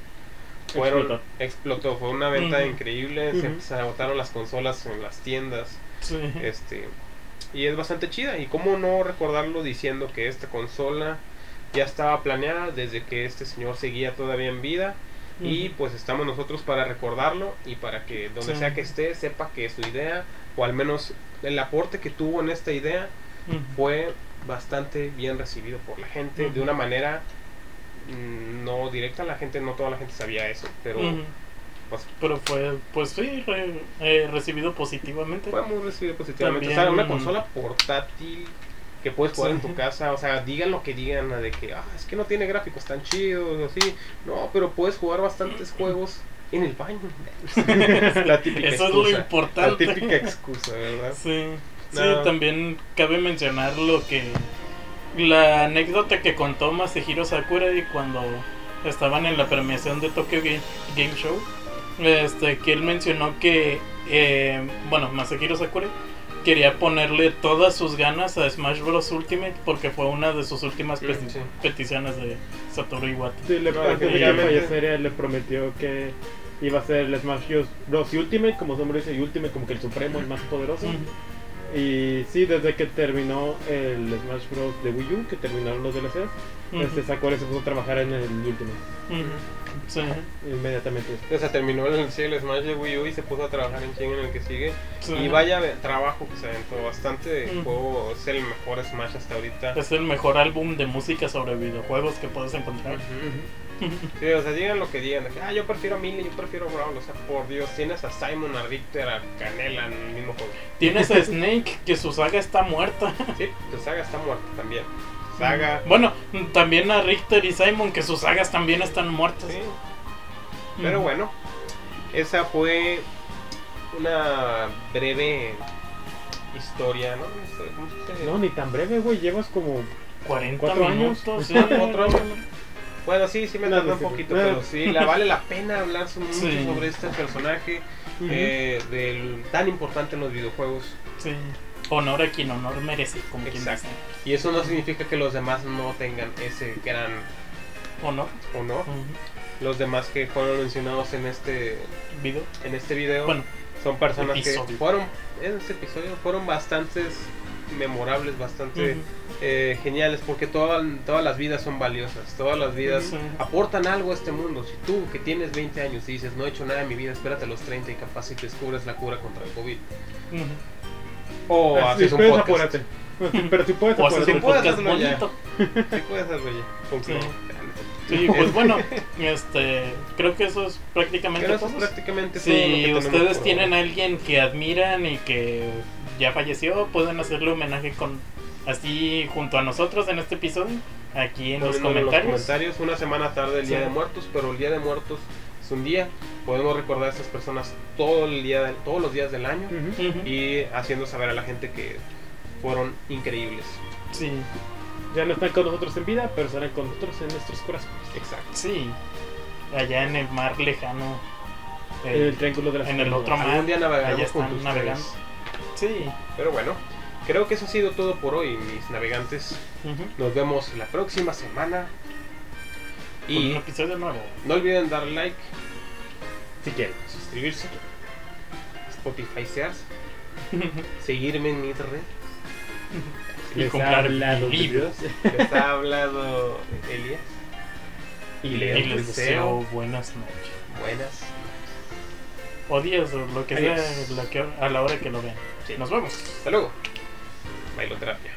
fueron, Explotó. explotó, fue una venta increíble, se, agotaron las consolas en las tiendas, Sí. este, y es bastante chida, y cómo no recordarlo diciendo que esta consola ya estaba planeada desde que este señor seguía todavía en vida, y pues estamos nosotros para recordarlo y para que donde Sí. sea que esté sepa que su idea, o al menos el aporte que tuvo en esta idea, fue bastante bien recibido por la gente de una manera no directa la gente no toda la gente sabía eso pero Ujú. pues, Pero fue, pues sí, re- eh, recibido positivamente. fue muy recibido positivamente También- o sea una consola portátil que puedes jugar en Sí. tu casa o sea digan lo que digan de que ah, es que no tiene gráficos tan chidos o así no pero puedes jugar bastantes juegos en el baño la típica Eso es lo excusa importante. la típica excusa verdad Sí, sí, No. también cabe mencionar lo que la anécdota que contó Masahiro Sakurai cuando estaban en la premiación de Tokyo Game, Game Show, este, que él mencionó que, eh, bueno, Masahiro Sakurai quería ponerle todas sus ganas a Smash Bros. Ultimate porque fue una de sus últimas peti- sí. peticiones de Satoru Iwata. Sí, le, No, antes de que definitivamente. falleciera le prometió que iba a ser el Smash Bros. Ultimate, como su nombre dice, Ultimate como que el supremo, el más poderoso. Y sí, desde que terminó el Smash Bros. de Wii U, que terminaron los DLCs, Ujú. este Sakurai se puso a trabajar en el Ujú. Sí, inmediatamente. o sea terminó el, sí, el Smash de Wii U y se puso a trabajar en King en el que sigue sí. Y vaya trabajo que se aventó bastante. El Ujú. juego es el mejor Smash hasta ahorita. Es el mejor álbum de música sobre videojuegos que puedes encontrar. Sí, o sea, digan lo que digan. de que, ah, yo prefiero a Millie, yo prefiero a Brawl. O sea, por Dios, tienes a Simon, a Richter, a Canela en el mismo juego. Tienes a Snake, que su saga está muerta. Sí, tu saga está muerta también. saga. Bueno, también a Richter y Simon, que sus sagas también están muertas. Sí. Pero Ujú. bueno, esa fue una breve historia, ¿no? Historia, ¿cómo se dice? No, ni tan breve, güey. Llevas como 40 ¿Cuatro años? minutos. sí. Bueno, sí, sí me no, un poquito, pero sí, la vale la pena hablar mucho Sí. sobre este personaje eh, del, tan importante en los videojuegos. Sí. Honor a quien honor merece, como quien Exacto. dice. Y eso no significa que los demás no tengan ese gran Honor. honor. Ujú. Los demás que fueron mencionados en este Video. en este video Bueno, son personas episodio. que fueron en este episodio fueron bastantes memorables, bastante. Eh, geniales porque todas todas las vidas son valiosas, todas las vidas Sí. aportan algo a este mundo. Si tú que tienes 20 años y dices no he hecho nada en mi vida, espérate a los 30 y capaz si descubres la cura contra el COVID. O Ah, haces un puedes podcast. apúrate. Pero si puedes O hacer apúrate. un puedes hacerlo ya. Sí puedes hacerlo ya. Sí. Pues bueno, este, creo que eso es prácticamente Pero eso es todo. prácticamente todo lo que Si ustedes tienen a alguien que admiran y que ya falleció, pueden hacerle homenaje con así junto a nosotros en este episodio, aquí en los comentarios. comentarios, Una semana tarde el Día de Muertos, pero el Día de Muertos es un día. Podemos recordar a estas personas todo el día, del- todos los días del año y haciendo saber a la gente que fueron increíbles. Sí, Ya no están con nosotros en vida, pero estarán con nosotros en nuestros corazones. Exacto. sí. Allá en el mar lejano. En eh, el triángulo de la en el otro mar. Algún día navegaremos allá están juntos navegando. ustedes. Sí. Pero bueno, creo que eso ha sido todo por hoy, mis navegantes. Nos vemos la próxima semana. Y episodio nuevo. no olviden dar like, Si quieren. suscribirse, Spotify seas, seguirme en mi red. Y Les ha comprar hablado libros. Les ha hablado Elias. Y Y les les deseo buenas noches. Buenas. O días, o lo que Adiós. sea, lo que- a la hora que lo vean. Sí. Nos vemos. Hasta luego. Bailoterapia.